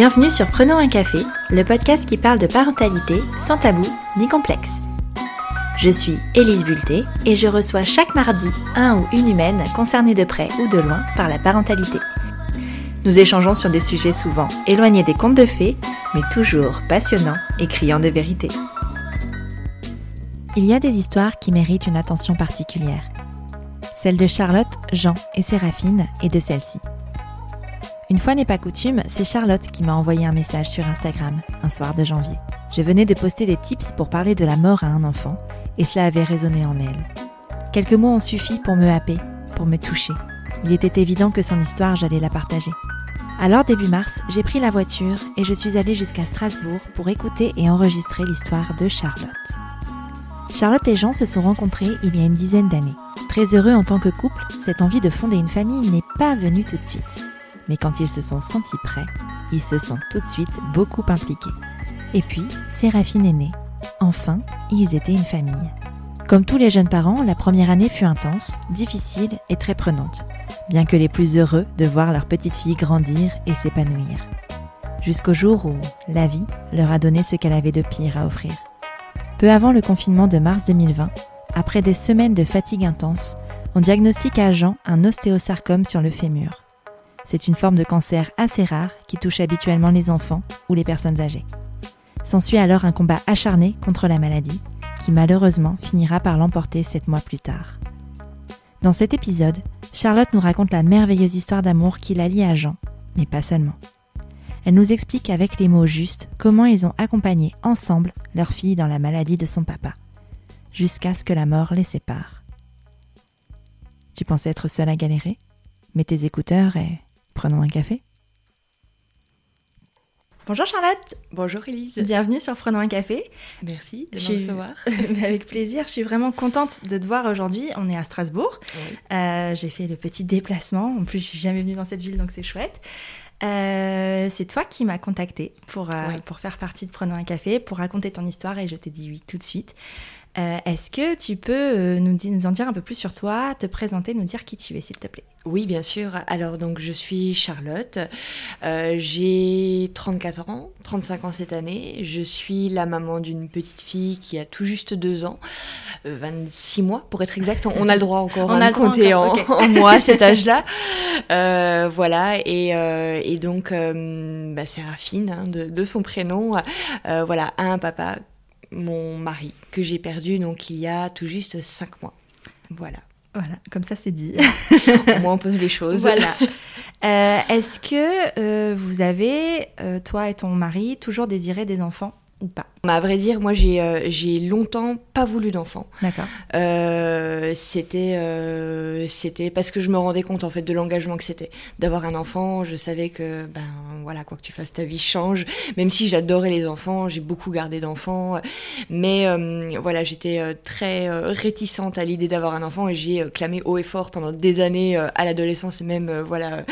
Bienvenue sur Prenons un café, le podcast qui parle de parentalité sans tabou ni complexe. Je suis Élise Bulté et je reçois chaque mardi un ou une humaine concernée de près ou de loin par la parentalité. Nous échangeons sur des sujets souvent éloignés des contes de fées, mais toujours passionnants et criants de vérité. Il y a des histoires qui méritent une attention particulière. Celle de Charlotte, Jean et Séraphine et de celle-ci. Une fois n'est pas coutume, c'est Charlotte qui m'a envoyé un message sur Instagram, un soir de janvier. Je venais de poster des tips pour parler de la mort à un enfant, et cela avait résonné en elle. Quelques mots ont suffi pour me happer, pour me toucher. Il était évident que son histoire, j'allais la partager. Alors début mars, j'ai pris la voiture et je suis allée jusqu'à Strasbourg pour écouter et enregistrer l'histoire de Charlotte. Charlotte et Jean se sont rencontrés il y a une dizaine d'années. Très heureux en tant que couple, cette envie de fonder une famille n'est pas venue tout de suite mais quand ils se sont sentis prêts, ils se sont tout de suite beaucoup impliqués. Et puis, Séraphine est née. Enfin, ils étaient une famille. Comme tous les jeunes parents, la première année fut intense, difficile et très prenante, bien que les plus heureux de voir leur petite fille grandir et s'épanouir. Jusqu'au jour où la vie leur a donné ce qu'elle avait de pire à offrir. Peu avant le confinement de mars 2020, après des semaines de fatigue intense, on diagnostique à Jean un ostéosarcome sur le fémur. C'est une forme de cancer assez rare qui touche habituellement les enfants ou les personnes âgées. S'ensuit alors un combat acharné contre la maladie, qui malheureusement finira par l'emporter sept mois plus tard. Dans cet épisode, Charlotte nous raconte la merveilleuse histoire d'amour qui la lie à Jean, mais pas seulement. Elle nous explique avec les mots justes comment ils ont accompagné ensemble leur fille dans la maladie de son papa, jusqu'à ce que la mort les sépare. Tu pensais être seule à galérer? Mets tes écouteurs et Prenons un café. Bonjour Charlotte. Bonjour Elise. Bienvenue sur Prenons un café. Merci de me recevoir. Avec plaisir. Je suis vraiment contente de te voir aujourd'hui. On est à Strasbourg. Euh, j'ai fait le petit déplacement. En plus, je suis jamais venue dans cette ville, donc c'est chouette. Euh, c'est toi qui m'as contacté pour, euh, pour faire partie de Prenons un café, pour raconter ton histoire et je t'ai dit oui tout de suite. Euh, est-ce que tu peux euh, nous, nous, en dire un peu plus sur toi, te présenter, nous dire qui tu es, s'il te plaît? Oui, bien sûr. Alors, donc, je suis Charlotte. Euh, j'ai 34 ans, 35 ans cette année. Je suis la maman d'une petite fille qui a tout juste 2 ans, 26 mois pour être exact. On, a le droit encore on a compter en, mois à cet âge-là. voilà. Et, donc, bah, Séraphine, hein, de, de, son prénom, voilà, a un papa mon mari, que j'ai perdu donc il y a tout juste cinq mois. Voilà. Voilà, comme ça c'est dit. Au moins on pose les choses. Voilà. Euh, est-ce que euh, vous avez, euh, toi et ton mari, toujours désiré des enfants ou pas? À vrai dire, moi j'ai euh, longtemps pas voulu d'enfant. D'accord. Euh, c'était euh, c'était parce que je me rendais compte en fait de l'engagement que c'était d'avoir un enfant. Je savais que ben voilà quoi que tu fasses ta vie change. Même si j'adorais les enfants, j'ai beaucoup gardé d'enfants, mais voilà j'étais très réticente à l'idée d'avoir un enfant et j'ai clamé haut et fort pendant des années à l'adolescence et même voilà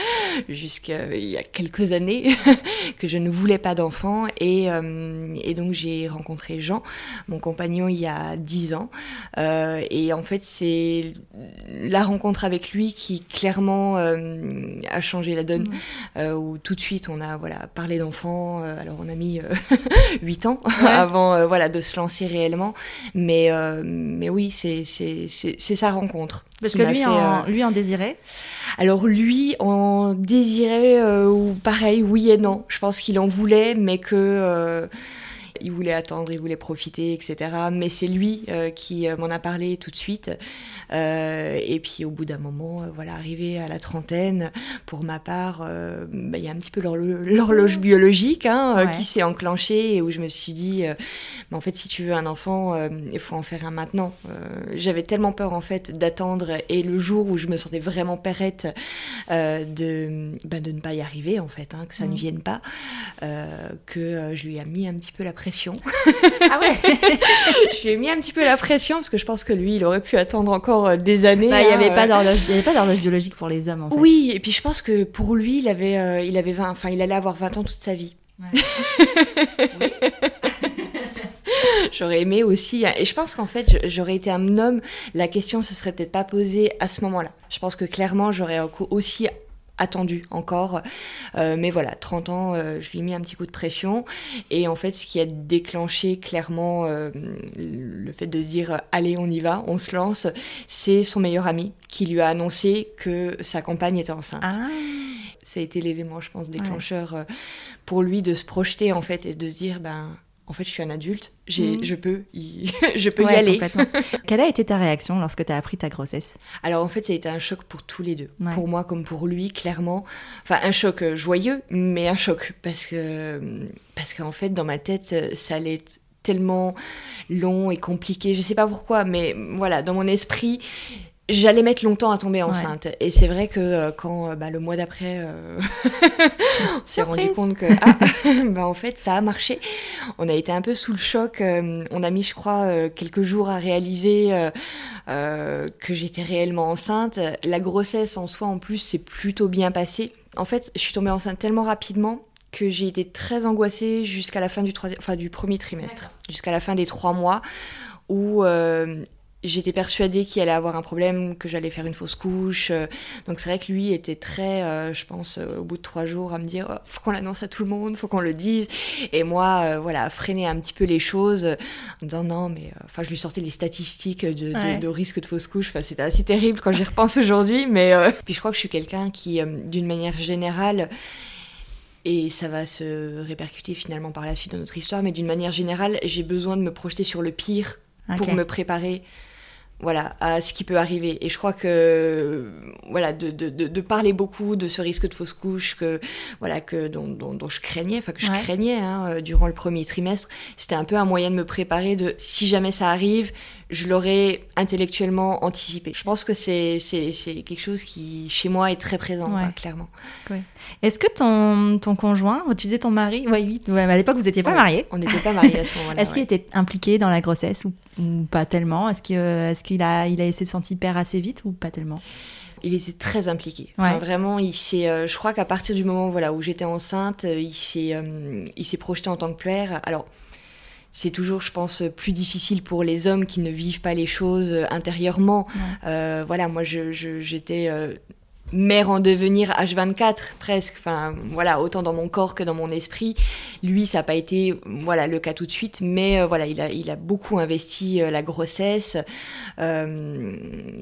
jusqu'à il y a quelques années que je ne voulais pas d'enfant et, et donc j'ai rencontré Jean, mon compagnon, il y a 10 ans. Euh, et en fait, c'est la rencontre avec lui qui clairement euh, a changé la donne. Euh, où tout de suite, on a voilà, parlé d'enfants. alors, on a mis 8 ans avant voilà, de se lancer réellement. Mais, mais oui, c'est sa rencontre. Parce que lui, en, lui en désirait Alors lui en désirait, ou pareil, oui et non. Je pense qu'il en voulait, mais que il voulait attendre, il voulait profiter, etc. Mais c'est lui euh, qui euh, m'en a parlé tout de suite. Euh, et puis au bout d'un moment, voilà, arrivé à la trentaine, pour ma part, bah, il y a un petit peu l'horloge biologique hein, qui s'est enclenchée et où je me suis dit, mais en fait, si tu veux un enfant, il faut en faire un maintenant. J'avais tellement peur en fait d'attendre et le jour où je me sentais vraiment perrette de, bah, de ne pas y arriver en fait, hein, que ça ne mm. vienne pas, que je lui ai mis un petit peu la pression ah ouais Je lui ai mis un petit peu la pression parce que je pense que lui, il aurait pu attendre encore euh, des années. Bah, il n'y avait, pas d'horloge biologique pour les hommes en fait. Oui, et puis je pense que pour lui, il avait, euh, il avait 20, enfin, il allait avoir 20 ans toute sa vie. j'aurais aimé aussi, et je pense qu'en fait, j'aurais été un homme, la question se serait peut-être pas posée à ce moment-là. Je pense que clairement, j'aurais aussi attendu encore. Euh, mais voilà, 30 ans, euh, je lui ai mis un petit coup de pression. Et en fait, ce qui a déclenché clairement euh, le fait de se dire allez, on y va, on se lance, c'est son meilleur ami qui lui a annoncé que sa compagne était enceinte. Ah. Ça a été l'élément, je pense, déclencheur pour lui de se projeter en fait et de se dire ben en fait, je suis un adulte, j'ai, Mhm. je peux, y, je peux y aller. Quelle a été ta réaction lorsque tu as appris ta grossesse? Alors en fait, ça a été un choc pour tous les deux. Ouais. Pour moi comme pour lui, clairement. Enfin, un choc euh, joyeux, mais un choc. Parce que, parce qu'en fait, dans ma tête, euh, ça allait être tellement long et compliqué. Je sais pas pourquoi, mais voilà, dans mon esprit, j'allais mettre longtemps à tomber enceinte. Et c'est vrai que euh, quand euh, bah, le mois d'après, euh, on s'est rendu compte que, ah, bah, en fait, ça a marché. On a été un peu sous le choc. euh, on a mis, je crois, quelques jours à réaliser que j'étais réellement enceinte. La grossesse en soi, en plus, s'est plutôt bien passée. En fait, je suis tombée enceinte tellement rapidement que j'ai été très angoissée jusqu'à la fin du, troisième, enfin, du premier trimestre, jusqu'à la fin des trois mois, où euh, j'étais persuadée qu'il allait avoir un problème, que j'allais faire une fausse couche. euh, Donc c'est vrai que lui était très, euh, je pense, euh, au bout de trois jours, à me dire, Oh, faut qu'on l'annonce à tout le monde, faut qu'on le dise. Et moi, euh, voilà, à freiner un petit peu les choses, en disant non, mais enfin, je lui sortais les statistiques de, de- Ouais. de risque de fausse couche. Enfin, c'était assez terrible quand j'y repense aujourd'hui. Mais puis je crois que je suis quelqu'un qui, d'une manière générale, et ça va se répercuter finalement par la suite de notre histoire, mais d'une manière générale, j'ai besoin de me projeter sur le pire pour me préparer voilà, à ce qui peut arriver. Et je crois que voilà, de, de, de, parler beaucoup de ce risque de fausse couche que, voilà, que, dont, dont, dont je craignais, enfin que je Ouais. craignais hein, euh, durant le premier trimestre, c'était un peu un moyen de me préparer de si jamais ça arrive, je l'aurais intellectuellement anticipé. Je pense que c'est quelque chose qui, chez moi, est très présent, Ouais. clairement. Est-ce que ton, ton conjoint, tu disais ton mari, ouais, oui, à l'époque vous n'étiez pas mariés. On n'était pas mariés à ce moment-là. Est-ce qu'il était impliqué dans la grossesse ou, ou pas tellement? Est-ce que- est-ce qu'il a, il a essayé de sentir père assez vite ou pas tellement? Il était très impliqué. Enfin, Ouais. Vraiment, il s'est. euh, je crois qu'à partir du moment voilà où j'étais enceinte, euh, il s'est, euh, il s'est projeté en tant que père. Alors. C'est toujours, je pense, plus difficile pour les hommes qui ne vivent pas les choses intérieurement. Euh, voilà, moi, j'étais euh, mère en devenir H24 presque. Enfin, voilà, autant dans mon corps que dans mon esprit. Lui, ça n'a pas été, voilà, le cas tout de suite, mais euh, voilà, il a, il a beaucoup investi euh, la grossesse. Euh,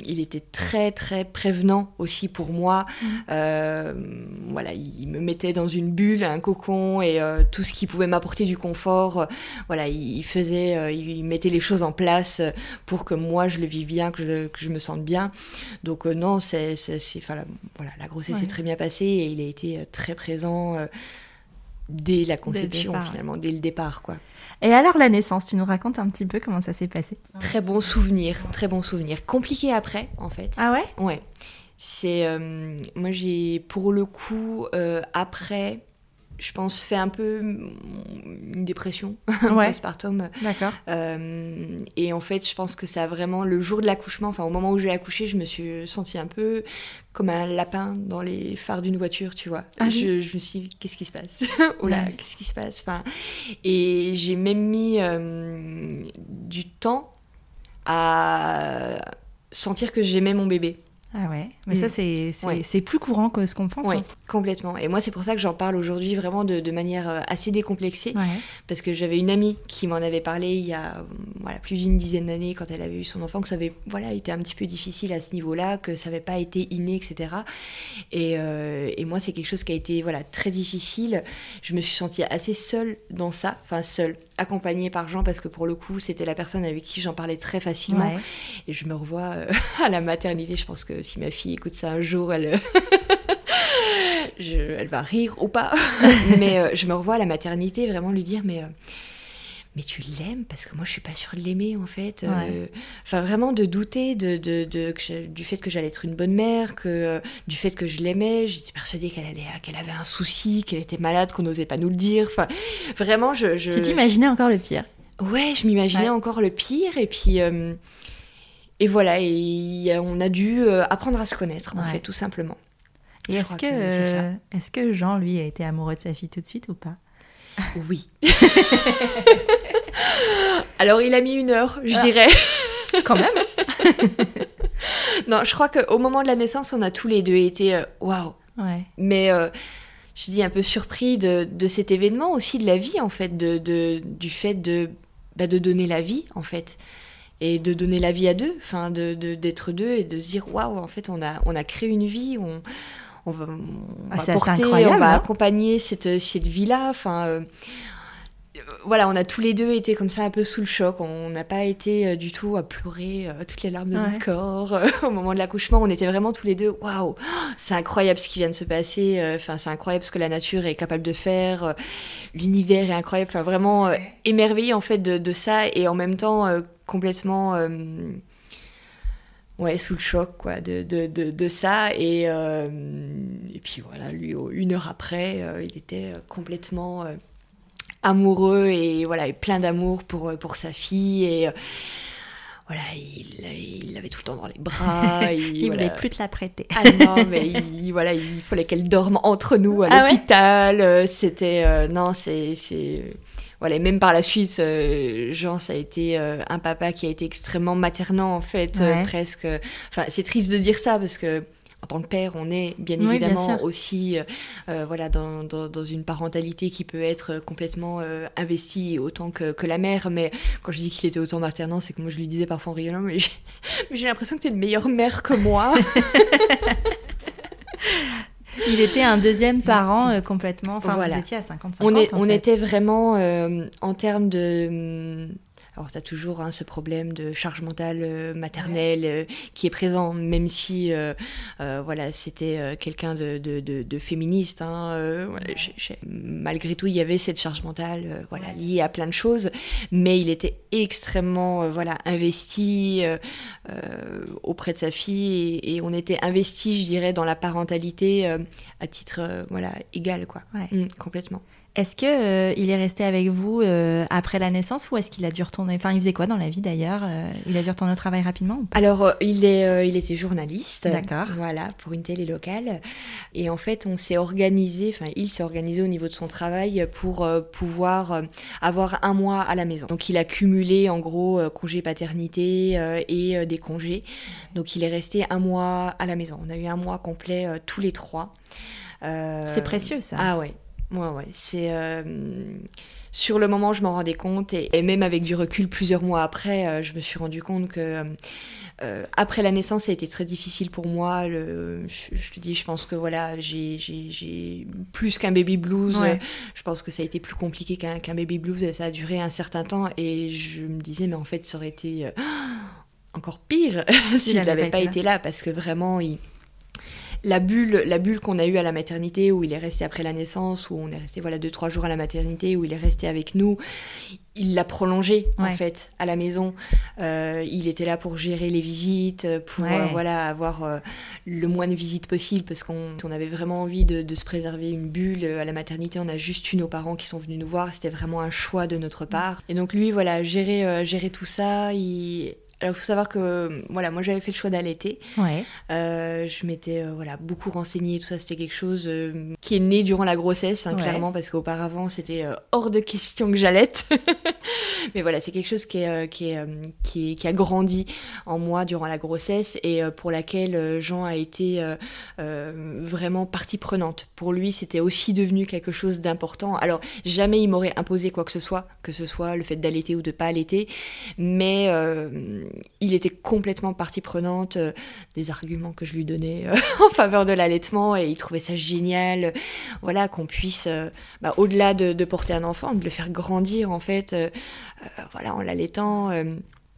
il était très, très prévenant aussi pour moi. Euh, voilà, il me mettait dans une bulle, un cocon et euh, tout ce qui pouvait m'apporter du confort. voilà, il faisait, il mettait les choses en place pour que moi je le vive bien, que je, que je me sente bien. Donc non, c'est, c'est, c'est- enfin, voilà, la grossesse Ouais. s'est très bien passée et il a été euh, très présent euh, dès la conception ouais. finalement, dès le départ quoi. Et alors la naissance, tu nous racontes un petit peu comment ça s'est passé? Très bon souvenir, très bon souvenir. Compliqué après en fait. Ah ouais? Ouais. C'est. euh, moi, j'ai, pour le coup, après, je pense, fait un peu une dépression Ouais, postpartum. d'accord. Euh, et en fait, je pense que ça a vraiment. Le jour de l'accouchement, enfin, au moment où j'ai accouché, je me suis sentie un peu comme un lapin dans les phares d'une voiture, tu vois. Ah je, je me suis dit, qu'est-ce qui se passe? Oula, Ouais. qu'est-ce qui se passe? Enfin, Et j'ai même mis euh, du temps à sentir que j'aimais mon bébé. Ah ouais, mais Mm. ça c'est Ouais. plus courant que ce qu'on pense. Oui, hein. complètement. Et moi, c'est pour ça que j'en parle aujourd'hui vraiment de, de manière euh, assez décomplexée. Ouais. Parce que j'avais une amie qui m'en avait parlé il y a voilà, plus d'une dizaine d'années quand elle avait eu son enfant, que ça avait voilà, été un petit peu difficile à ce niveau-là, que ça n'avait pas été inné, etc. Et, euh, et moi, c'est quelque chose qui a été voilà, très difficile. Je me suis sentie assez seule dans ça, enfin seule, accompagnée par Jean, parce que pour le coup, c'était la personne avec qui j'en parlais très facilement. Ouais. Et je me revois euh, à la maternité. Je pense que si ma fille écoute ça un jour, elle, je- elle va rire ou pas. mais euh, je me revois à la maternité vraiment lui dire mais. euh, mais tu l'aimes parce que moi je suis pas sûre de l'aimer en fait. Euh, Ouais. Enfin vraiment de douter de, de, de- que j'ai- du fait que j'allais être une bonne mère, que euh, du fait que je l'aimais. J'étais persuadée qu'elle allait, qu'elle avait un souci, qu'elle était malade, qu'on n'osait pas nous le dire. Enfin vraiment je. je Tu t'imaginais encore le pire? Ouais, je m'imaginais Ouais. encore le pire et puis euh, et voilà et on a dû euh, apprendre à se connaître en fait tout simplement. Et est-ce que, que euh, est-ce que Jean lui a été amoureux de sa fille tout de suite ou pas? Oui. Alors il a mis une heure, je Ah. dirais. Quand même. Non, je crois qu'au moment de la naissance, on a tous les deux été euh, waouh. Mais je dis un peu surpris de, cet événement aussi de la vie en fait, de, du fait de, bah, de donner la vie en fait et de donner la vie à deux, enfin de d'être deux et de se dire waouh en fait on a on a créé une vie, on on va, on ah, va porter, on va accompagner cette cette vie là, enfin euh, voilà, on a tous les deux été comme ça un peu sous le choc. On n'a pas été euh, du tout à pleurer euh, toutes les larmes de notre corps euh, au moment de l'accouchement. On était vraiment tous les deux, waouh, c'est incroyable ce qui vient de se passer. Enfin, c'est incroyable ce que la nature est capable de faire. L'univers est incroyable. Enfin, vraiment émerveillé en fait de, ça et en même temps complètement ouais, sous le choc quoi, de, ça. Et, et puis voilà, lui, une heure après, il était complètement amoureux et voilà, plein d'amour pour, euh, pour sa fille. Euh, voilà, il, l'avait tout le temps dans les bras. Il, voulait plus te la prêter. ah non, mais il, voilà, il fallait qu'elle dorme entre nous à ah l'hôpital. Euh, C'était non, c'est voilà, même par la suite, Jean, ça a été un papa qui a été extrêmement maternant en fait, presque. Enfin, c'est triste de dire ça parce que en tant que père, on est bien évidemment aussi euh, euh, voilà, dans, dans, une parentalité qui peut être complètement euh, investie autant que, que, la mère. Mais quand je dis qu'il était autant maternant, c'est que moi je lui disais parfois en rigolant, mais j'ai l'impression que tu es une meilleure mère que moi. Il était un deuxième parent complètement. Enfin, vous étiez à 50-50. On, on était vraiment, en termes de alors, tu as toujours hein, ce problème de charge mentale euh, maternelle euh, qui est présent, même si euh, voilà, c'était quelqu'un de, de, féministe. Hein, malgré tout, il y avait cette charge mentale voilà, liée à plein de choses, mais il était extrêmement voilà, investi auprès de sa fille et, on était investi, je dirais, dans la parentalité à titre voilà, égal, quoi. Mmh, complètement. Est-ce que euh, il est resté avec vous euh, après la naissance ou est-ce qu'il a dû retourner Enfin, il faisait quoi dans la vie d'ailleurs euh, Il a dû retourner au travail rapidement Alors, il est, il était journaliste. D'accord. Voilà, pour une télé locale. Et en fait, on s'est organisé. Enfin, il s'est organisé au niveau de son travail pour pouvoir avoir un mois à la maison. Donc, il a cumulé en gros congé paternité et des congés. Donc, il est resté un mois à la maison. On a eu un mois complet tous les trois. C'est précieux ça. Ah ouais, Ouais, ouais. C'est. Euh, sur le moment, je m'en rendais compte, et, même avec du recul, plusieurs mois après, euh, je me suis rendu compte que. Euh, après la naissance, ça a été très difficile pour moi. Le, je, te dis, je pense que voilà, j'ai plus qu'un baby blues. Je pense que ça a été plus compliqué qu'un baby blues et ça a duré un certain temps. Et je me disais, mais en fait, ça aurait été encore pire s'il n'avait pas, été là parce que vraiment, il, la bulle, la bulle qu'on a eue à la maternité, où il est resté après la naissance, où on est resté voilà deux trois jours à la maternité, où il est resté avec nous, il l'a prolongé en fait à la maison. Euh, il était là pour gérer les visites, pour euh, voilà avoir euh, le moins de visites possible, parce qu'on avait vraiment envie de, se préserver une bulle à la maternité. On a juste eu nos parents qui sont venus nous voir. C'était vraiment un choix de notre part. Et donc lui, voilà, gérer gérer tout ça. Il alors, il faut savoir que voilà, moi j'avais fait le choix d'allaiter. Ouais. Euh, je m'étais euh, voilà, beaucoup renseignée, tout ça. C'était quelque chose euh, qui est né durant la grossesse, hein, clairement, parce qu'auparavant c'était hors de question que j'allaite. Mais voilà, c'est quelque chose qui, est, qui, est, qui, qui, a grandi en moi durant la grossesse et pour laquelle Jean a été vraiment partie prenante. Pour lui, c'était aussi devenu quelque chose d'important. Alors, jamais il m'aurait imposé quoi que ce soit, que ce soit le fait d'allaiter ou de pas allaiter, mais il était complètement partie prenante euh, des arguments que je lui donnais euh, en faveur de l'allaitement et il trouvait ça génial, voilà, qu'on puisse, euh, bah, au-delà de, porter un enfant, de le faire grandir en fait, voilà, en l'allaitant.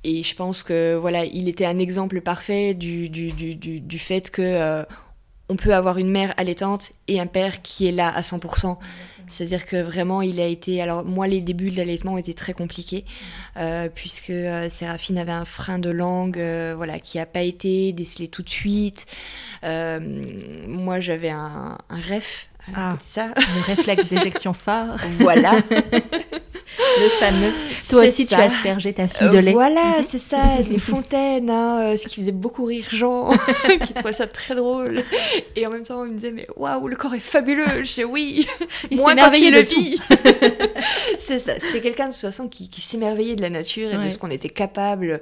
et je pense que voilà, il était un exemple parfait du, du, du, du fait que on peut avoir une mère allaitante et un père qui est là à 100%. C'est-à-dire que vraiment, il a été. Alors, moi, les débuts de l'allaitement ont été très compliqués, euh, puisque euh, Séraphine avait un frein de langue euh, voilà, qui n'a pas été décelé tout de suite. moi, j'avais un, un Ah, ça. le réflexe d'éjection phare. Voilà. le fameux. Toi aussi, tu as aspergé ta fille de lait. voilà, c'est ça, les fontaines, hein, ce qui faisait beaucoup rire Jean, qui trouvait ça très drôle. Et en même temps, il me disait, mais waouh, le corps est fabuleux. Je disais, oui, il s'émerveillait le vie. c'est ça, c'était quelqu'un de toute façon qui, qui s'émerveillait de la nature et de ce qu'on était capable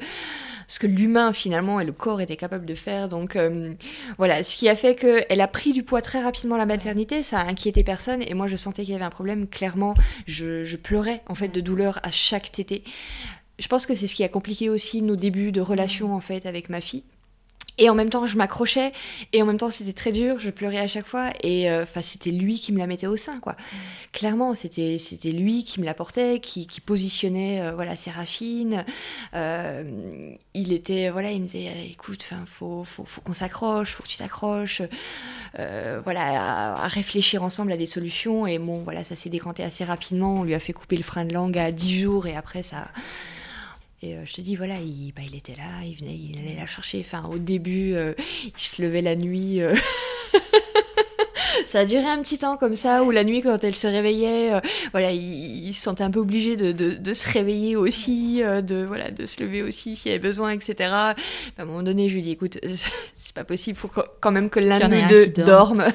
ce que l'humain finalement et le corps étaient capables de faire. Donc euh, voilà, ce qui a fait qu'elle a pris du poids très rapidement la maternité, ça a inquiété personne et moi je sentais qu'il y avait un problème. Clairement, je, pleurais en fait de douleur à chaque tétée. Je pense que c'est ce qui a compliqué aussi nos débuts de relation en fait avec ma fille et en même temps, je m'accrochais, et en même temps, c'était très dur, je pleurais à chaque fois, et euh, enfin, c'était lui qui me la mettait au sein, quoi. Clairement, c'était c'était lui qui me la portait, qui, qui positionnait, euh, voilà, Séraphine. Euh, il était, voilà, il me disait, écoute, enfin, faut qu'on s'accroche, faut que tu t'accroches, voilà, à, réfléchir ensemble à des solutions, et bon, voilà, ça s'est décanté assez rapidement, on lui a fait couper le frein de langue à 10 jours, et après, ça et euh, je te dis, voilà, il, bah, il, était là, il venait, il allait la chercher. Enfin, au début, euh, il se levait la nuit. Euh. ça a duré un petit temps comme ça, où la nuit, quand elle se réveillait, voilà, il, se sentait un peu obligé de, de, se réveiller aussi, de, voilà, de se lever aussi s'il y avait besoin, etc. à un moment donné, je lui dis, écoute, c'est pas possible, il faut quand même que l'un de nous deux dorme.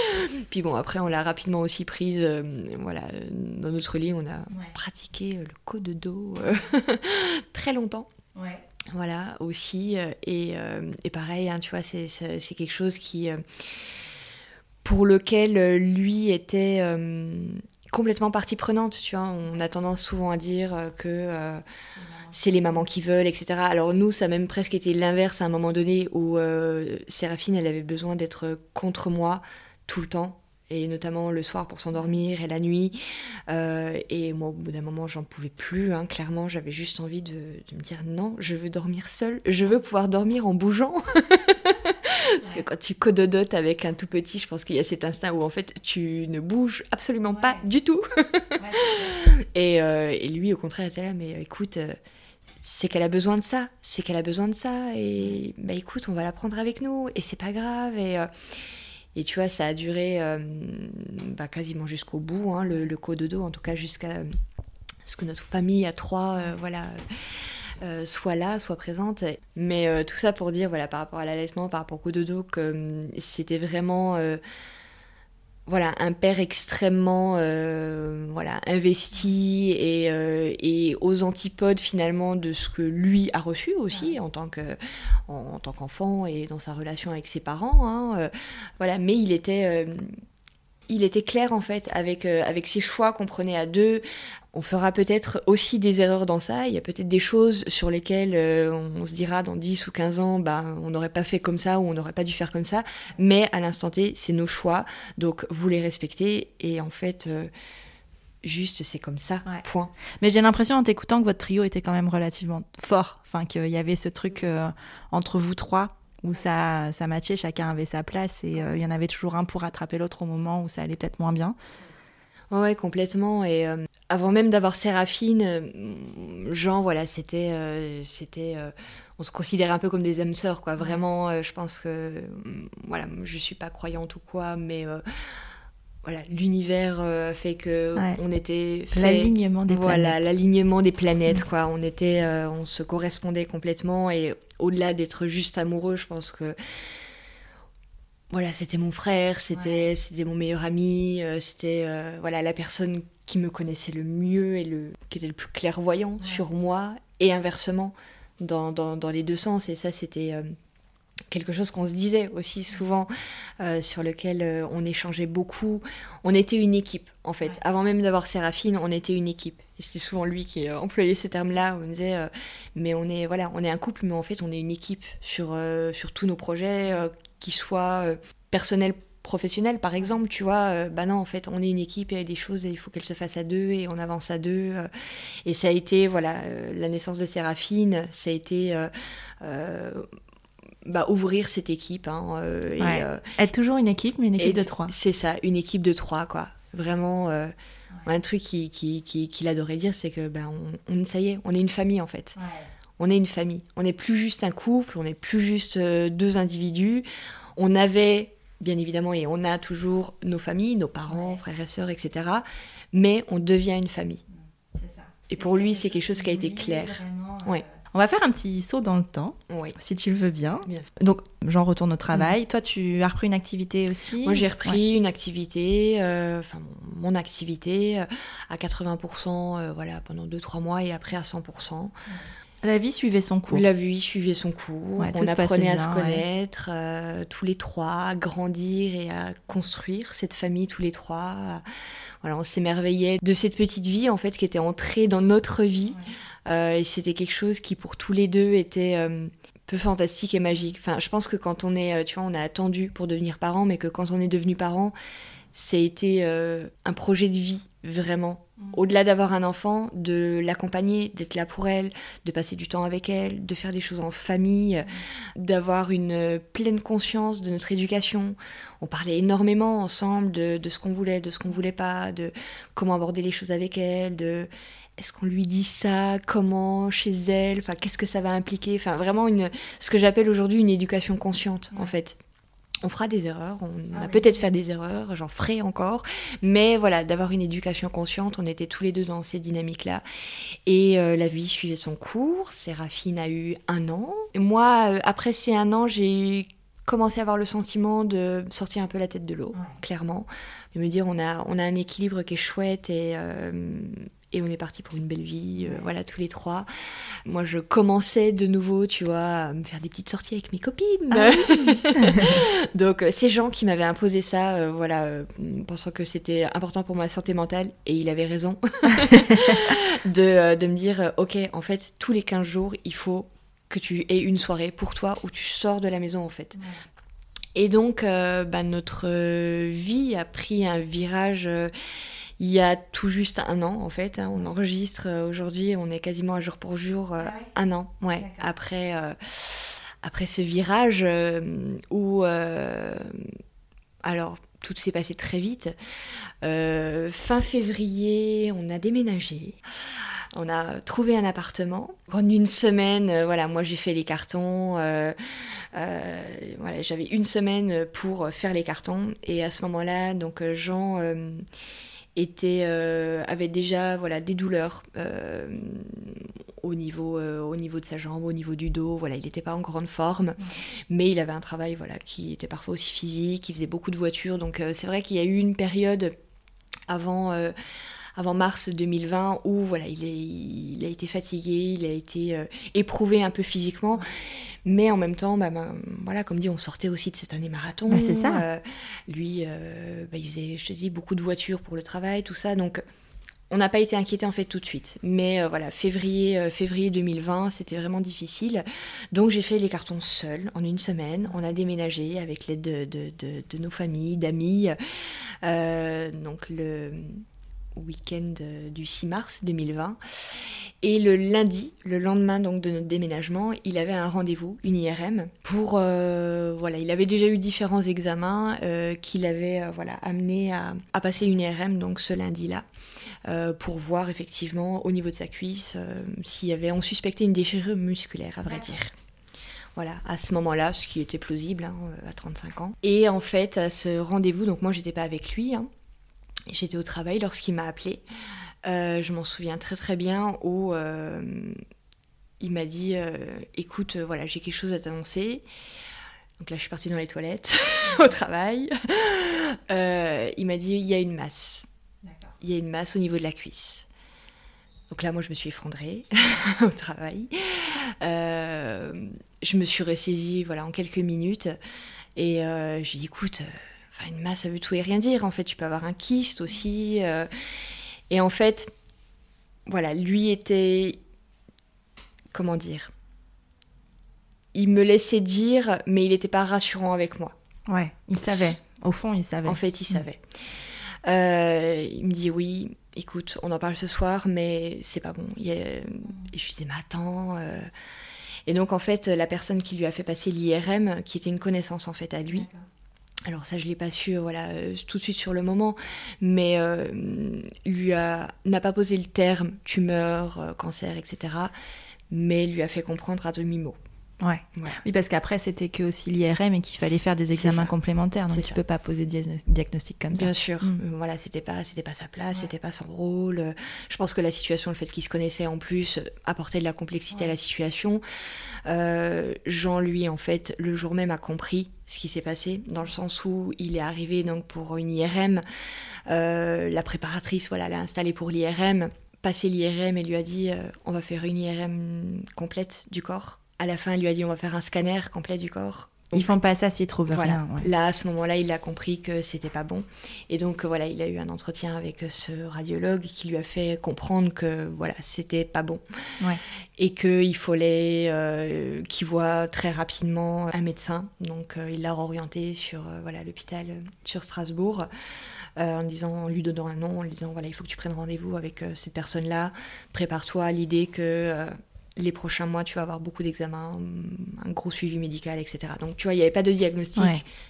Puis bon, après, on l'a rapidement aussi prise. Euh, voilà, dans notre lit, on a pratiqué euh, le code de dos euh, très longtemps. Voilà, aussi. Et, et pareil, hein, tu vois, c'est quelque chose qui. pour lequel lui était complètement partie prenante, tu vois. On a tendance souvent à dire que c'est les mamans qui veulent, etc. Alors nous, ça a même presque été l'inverse à un moment donné où Séraphine, elle avait besoin d'être contre moi tout le temps et notamment le soir pour s'endormir et la nuit. Euh, et moi, au bout d'un moment, j'en pouvais plus. Hein. Clairement, j'avais juste envie de, me dire non, je veux dormir seule. Je veux pouvoir dormir en bougeant. Parce que quand tu cododotes avec un tout petit, je pense qu'il y a cet instinct où en fait tu ne bouges absolument pas du tout. et, euh, et, lui, au contraire, était là, mais écoute, euh, c'est qu'elle a besoin de ça, c'est qu'elle a besoin de ça, et bah écoute, on va la prendre avec nous, et c'est pas grave. Et, et tu vois, ça a duré euh, bah, quasiment jusqu'au bout, hein, le, le cododo, en tout cas jusqu'à euh, ce que notre famille à trois, euh, voilà. soit là, soit présente. Mais tout ça pour dire, voilà, par rapport à l'allaitement, par rapport au cododo, que c'était vraiment voilà, un père extrêmement euh, voilà, investi et, euh, et, aux antipodes finalement de ce que lui a reçu aussi en tant que en, tant qu'enfant et dans sa relation avec ses parents. Hein, euh, voilà, mais il était il était clair en fait avec, avec ses choix qu'on prenait à deux, on fera peut-être aussi des erreurs dans ça. Il y a peut-être des choses sur lesquelles euh, on se dira dans 10 ou 15 ans, bah, on n'aurait pas fait comme ça ou on n'aurait pas dû faire comme ça. Mais à l'instant T, c'est nos choix. Donc vous les respectez. Et en fait, euh, juste, c'est comme ça. Point. Mais j'ai l'impression en t'écoutant que votre trio était quand même relativement fort. Enfin, qu'il y avait ce truc euh, entre vous trois où ça, ça matchait, chacun avait sa place et il y en avait toujours un pour rattraper l'autre au moment où ça allait peut-être moins bien. Ouais, complètement. Et euh, avant même d'avoir Séraphine, euh, Jean, voilà, c'était, euh, c'était, on se considérait un peu comme des âmes sœurs, quoi. Vraiment, je pense que, voilà, je suis pas croyante ou quoi, mais voilà, l'univers fait que on était l'alignement des voilà, planètes. l'alignement des planètes, quoi. On était, on se correspondait complètement et au-delà d'être juste amoureux, je pense que voilà, c'était mon frère, c'était c'était mon meilleur ami, euh, c'était euh, voilà la personne qui me connaissait le mieux et le qui était le plus clairvoyant sur moi et inversement dans, dans, dans, les deux sens et ça c'était euh, quelque chose qu'on se disait aussi souvent sur lequel on échangeait beaucoup. On était une équipe en fait. Avant même d'avoir Séraphine, on était une équipe. Et c'était souvent lui qui employait ce terme-là. On disait, mais on est voilà, on est un couple, mais en fait on est une équipe sur sur tous nos projets qui soit euh, personnel professionnel par exemple tu vois euh, bah non en fait on est une équipe et il y a des choses et il faut qu'elles se fassent à deux et on avance à deux euh. et ça a été voilà la naissance de Séraphine ça a été bah, ouvrir cette équipe hein, être toujours une équipe mais une équipe de trois. c'est ça une équipe de trois quoi. Vraiment un truc qu'il qui, qui, adorait dire c'est que ben on, ça y est on est une famille en fait on est une famille. On n'est plus juste un couple, on n'est plus juste euh, deux individus. On avait, bien évidemment, et on a toujours nos familles, nos parents, frères et sœurs, etc. Mais on devient une famille. Et pour lui, c'est quelque chose qui a été clair. Euh, on va faire un petit saut dans le temps, si tu le veux bien. Donc, j'en retourne au travail. Mm. Toi, tu as repris une activité aussi? Moi, j'ai repris une activité, euh, enfin, mon activité à 80%, voilà, pendant 2-3 mois et après à 100%. La vie suivait son cours. La vie suivait son cours. on apprenait à se connaître euh, tous les trois, à grandir et à construire cette famille tous les trois. Voilà, on s'émerveillait de cette petite vie en fait qui était entrée dans notre vie. Euh, et c'était quelque chose qui pour tous les deux était euh, peu fantastique et magique. Enfin, je pense que quand on est, tu vois, on a attendu pour devenir parent, mais que quand on est devenu parent, ça a été un projet de vie vraiment au-delà d'avoir un enfant, de l'accompagner, d'être là pour elle, de passer du temps avec elle, de faire des choses en famille, d'avoir une pleine conscience de notre éducation. On parlait énormément ensemble de, ce qu'on voulait, de ce qu'on voulait pas, de comment aborder les choses avec elle, de est-ce qu'on lui dit ça, comment chez elle, enfin qu'est-ce que ça va impliquer, enfin vraiment une, ce que j'appelle aujourd'hui une éducation consciente en fait on fera des erreurs, on ah a peut-être fait des erreurs, j'en ferai encore, mais voilà, d'avoir une éducation consciente, on était tous les deux dans ces dynamiques-là. Et euh, la vie suivait son cours, Séraphine a eu un an. moi, euh, après ces un an, j'ai commencé à avoir le sentiment de sortir un peu la tête de l'eau, clairement. De me dire, on a, on a un équilibre qui est chouette et... Euh, et on est parti pour une belle vie, euh, voilà, tous les trois. Moi, je commençais de nouveau, tu vois, à me faire des petites sorties avec mes copines. Ah Donc, euh, ces gens qui m'avaient imposé ça, euh, voilà, pensant que c'était important pour ma santé mentale, et il avait raison, de, de me dire, ok, en fait, tous les 15 jours, il faut que tu aies une soirée pour toi où tu sors de la maison, en fait. Et donc, bah, notre vie a pris un virage il y a tout juste un an en fait. Hein, on enregistre euh, aujourd'hui, on est quasiment à jour pour jour euh, ah un an, ouais, après, euh, après ce virage où alors tout s'est passé très vite. fin février, on a déménagé. On a trouvé un appartement. En une semaine, voilà, moi j'ai fait les cartons. voilà, j'avais une semaine pour faire les cartons. Et à ce moment-là, donc Jean était, euh, avait déjà voilà, des douleurs euh, au, niveau, euh, au niveau de sa jambe, au niveau du dos. Voilà, il n'était pas en grande forme, mais il avait un travail voilà, qui était parfois aussi physique, il faisait beaucoup de voitures. Donc c'est vrai qu'il y a eu une période avant avant mars 2020 où voilà, il, est, il a été fatigué, il a été euh, éprouvé un peu physiquement. Mais en même temps, bah, bah, voilà, comme dit, on sortait aussi de cette année marathon. Bah, c'est ça. Euh, lui, euh, il faisait, je te dis, beaucoup de voitures pour le travail, tout ça. Donc, on n'a pas été inquiété en fait tout de suite. Mais voilà, février, février 2020, c'était vraiment difficile. Donc j'ai fait les cartons seul en une semaine. On a déménagé avec l'aide de, de, de, nos familles, d'amis. donc le, week-end euh, du 6 mars 2020. Et le lundi, le lendemain donc de notre déménagement, il avait un rendez-vous, une IRM, pour euh, voilà, il avait déjà eu différents examens euh, qu'il avait voilà amené à, passer une IRM donc ce lundi-là pour voir effectivement au niveau de sa cuisse s'il y avait, on suspectait une déchirure musculaire à vrai dire. Voilà, à ce moment-là, ce qui était plausible hein, à 35 ans. Et en fait, à ce rendez-vous, donc moi j'étais pas avec lui, hein, J'étais au travail lorsqu'il m'a appelé. Euh, je m'en souviens très très bien où euh, il m'a dit euh, écoute voilà j'ai quelque chose à t'annoncer. Donc là je suis partie dans les toilettes au travail. Il m'a dit il y a une masse. Il y a une masse au niveau de la cuisse. Donc là moi je me suis effondrée au travail. Je me suis ressaisie voilà en quelques minutes. Et j'ai dit écoute une masse, ça veut tout et rien dire. En fait, tu peux avoir un kyste aussi. Euh. et en fait, voilà, lui était. Comment dire Il me laissait dire, mais il n'était pas rassurant avec moi. Ouais, il savait. Au fond, il savait. En fait, il mm. savait. Euh, il me dit oui, écoute, on en parle ce soir, mais c'est pas bon. Et je lui disais, mais attends. Euh. Et donc, en fait, la personne qui lui a fait passer l'IRM, qui était une connaissance en fait à lui, alors ça, je l'ai pas su, voilà, euh, tout de suite sur le moment, mais euh, lui n'a pas posé le terme tumeur, euh, cancer, etc. Mais lui a fait comprendre à demi Ouais. Oui, parce qu'après, c'était que aussi l'IRM et qu'il fallait faire des examens complémentaires. Donc, tu ne peux pas poser diagnostic comme ça. Bien sûr. Mm. Voilà, c'était pas, c'était pas sa place, c'était pas son rôle. Je pense que la situation, le fait qu'il se connaissait en plus, apportait de la complexité à la situation. Jean, lui, en fait, le jour même a compris ce qui s'est passé, dans le sens où il est arrivé donc pour une IRM. Euh, la préparatrice voilà, l'a installé pour l'IRM passé l'IRM et lui a dit on va faire une IRM complète du corps. À la fin, elle lui a dit on va faire un scanner complet du corps. Ils font pas ça s'ils trouvent rien. Là, à ce moment-là, il a compris que c'était pas bon. Et donc, voilà, il a eu un entretien avec ce radiologue qui lui a fait comprendre que, voilà, c'était pas bon. Et qu'il fallait euh, qu'il voit très rapidement un médecin. Donc, euh, il l'a orienté sur, euh, voilà, l'hôpital sur Strasbourg. en disant, en lui donnant un nom, en lui disant voilà, il faut que tu prennes rendez-vous avec cette personne-là. Prépare-toi à l'idée que les prochains mois, tu vas avoir beaucoup d'examens, un gros suivi médical, etc. Donc, tu vois, il n'y avait pas de diagnostic,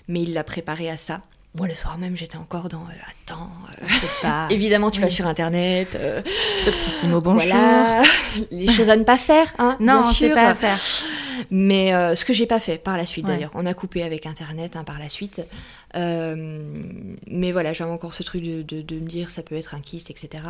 mais il l'a préparé à ça. Moi, le soir même, j'étais encore dans euh, Attends, euh, pas... évidemment, tu vas sur Internet. Euh, Doctissimo, bonjour. Voilà, les choses à ne pas faire. Hein, non, c'est pas à faire. Mais euh, ce que j'ai pas fait par la suite, d'ailleurs. On a coupé avec Internet hein, par la suite. mais voilà, j'avais encore ce truc de, de, me dire ça peut être un kyste, etc.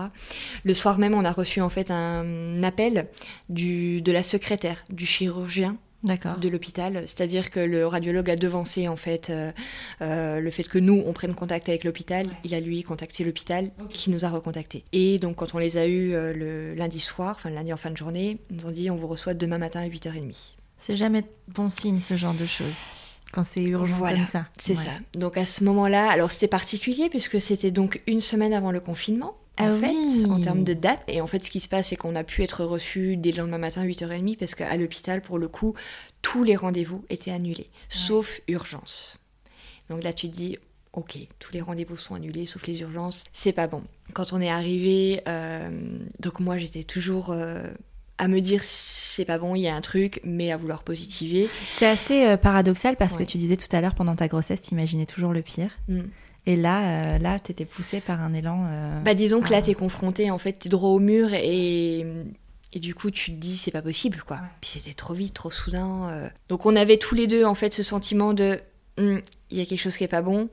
Le soir même, on a reçu en fait un appel du, de la secrétaire du chirurgien de l'hôpital. C'est-à-dire que le radiologue a devancé en fait euh, euh, le fait que nous on prenne contact avec l'hôpital. Il a lui contacté l'hôpital qui nous a recontacté. Et donc quand on les a eus euh, le lundi soir, enfin lundi en fin de journée, ils nous ont dit on vous reçoit demain matin à 8h30. C'est jamais bon signe ce genre de choses quand c'est urgent comme ça. C'est ça. Donc à ce moment-là, alors c'était particulier puisque c'était donc une semaine avant le confinement en ah fait, en termes de date. Et en fait, ce qui se passe, c'est qu'on a pu être reçu dès le lendemain matin, 8h30, parce qu'à l'hôpital, pour le coup, tous les rendez-vous étaient annulés, sauf urgence. Donc là, tu te dis, ok, tous les rendez-vous sont annulés, sauf les urgences, c'est pas bon. Quand on est arrivé, euh, donc moi, j'étais toujours... Euh, à me dire c'est pas bon, il y a un truc, mais à vouloir positiver. C'est assez euh, paradoxal parce que tu disais tout à l'heure pendant ta grossesse, tu imaginais toujours le pire. Mm. Et là, euh, là, t'étais poussée par un élan. Euh, bah, disons que là, t'es confrontée, en fait, t'es droit au mur et, et du coup, tu te dis, c'est pas possible, quoi. Puis c'était trop vite, trop soudain. Euh. Donc, on avait tous les deux, en fait, ce sentiment de, hum, il y a quelque chose qui est pas bon.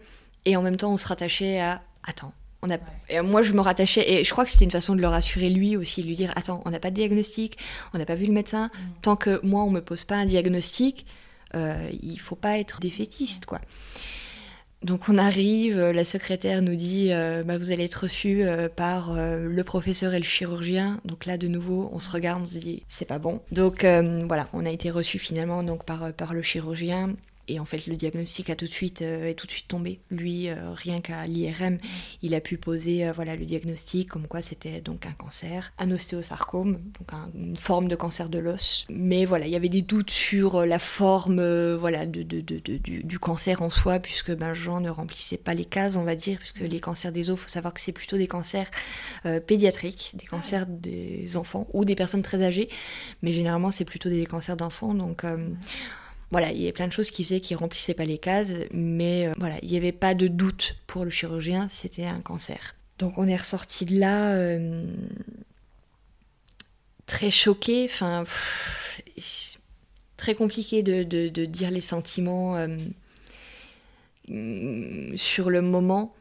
Et en même temps, on se rattachait à, attends. On a... Et moi, je me rattachais, et je crois que c'était une façon de le rassurer lui aussi, de lui dire Attends, on n'a pas de diagnostic, on n'a pas vu le médecin. Mm. Tant que moi, on me pose pas un diagnostic, il faut pas être défaitiste, quoi. Donc on arrive, euh, la secrétaire nous dit euh, bah, vous allez être reçu euh, par le professeur et le chirurgien. Donc là de nouveau on se regarde, on se dit c'est pas bon. Donc voilà, on a été reçu finalement donc par, par le chirurgien et en fait, le diagnostic a tout de suite, euh, est tout de suite tombé. Lui, euh, rien qu'à l'IRM, il a pu poser euh, voilà, le diagnostic, comme quoi c'était donc un cancer, un ostéosarcome, donc une forme de cancer de l'os. Mais voilà, il y avait des doutes sur la forme voilà, de, de, de, du, cancer en soi, puisque ben, Jean ne remplissait pas les cases, on va dire, puisque les cancers des os, il faut savoir que c'est plutôt des cancers pédiatriques, des cancers des enfants ou des personnes très âgées, mais généralement c'est plutôt des cancers d'enfants. Donc voilà, il y avait plein de choses qui faisaient qu'il remplissait pas les cases, mais euh, voilà, il n'y avait pas de doute pour le chirurgien, c'était un cancer. Donc on est ressorti de là euh, très choqué, enfin très compliqué de, dire les sentiments euh, sur le moment.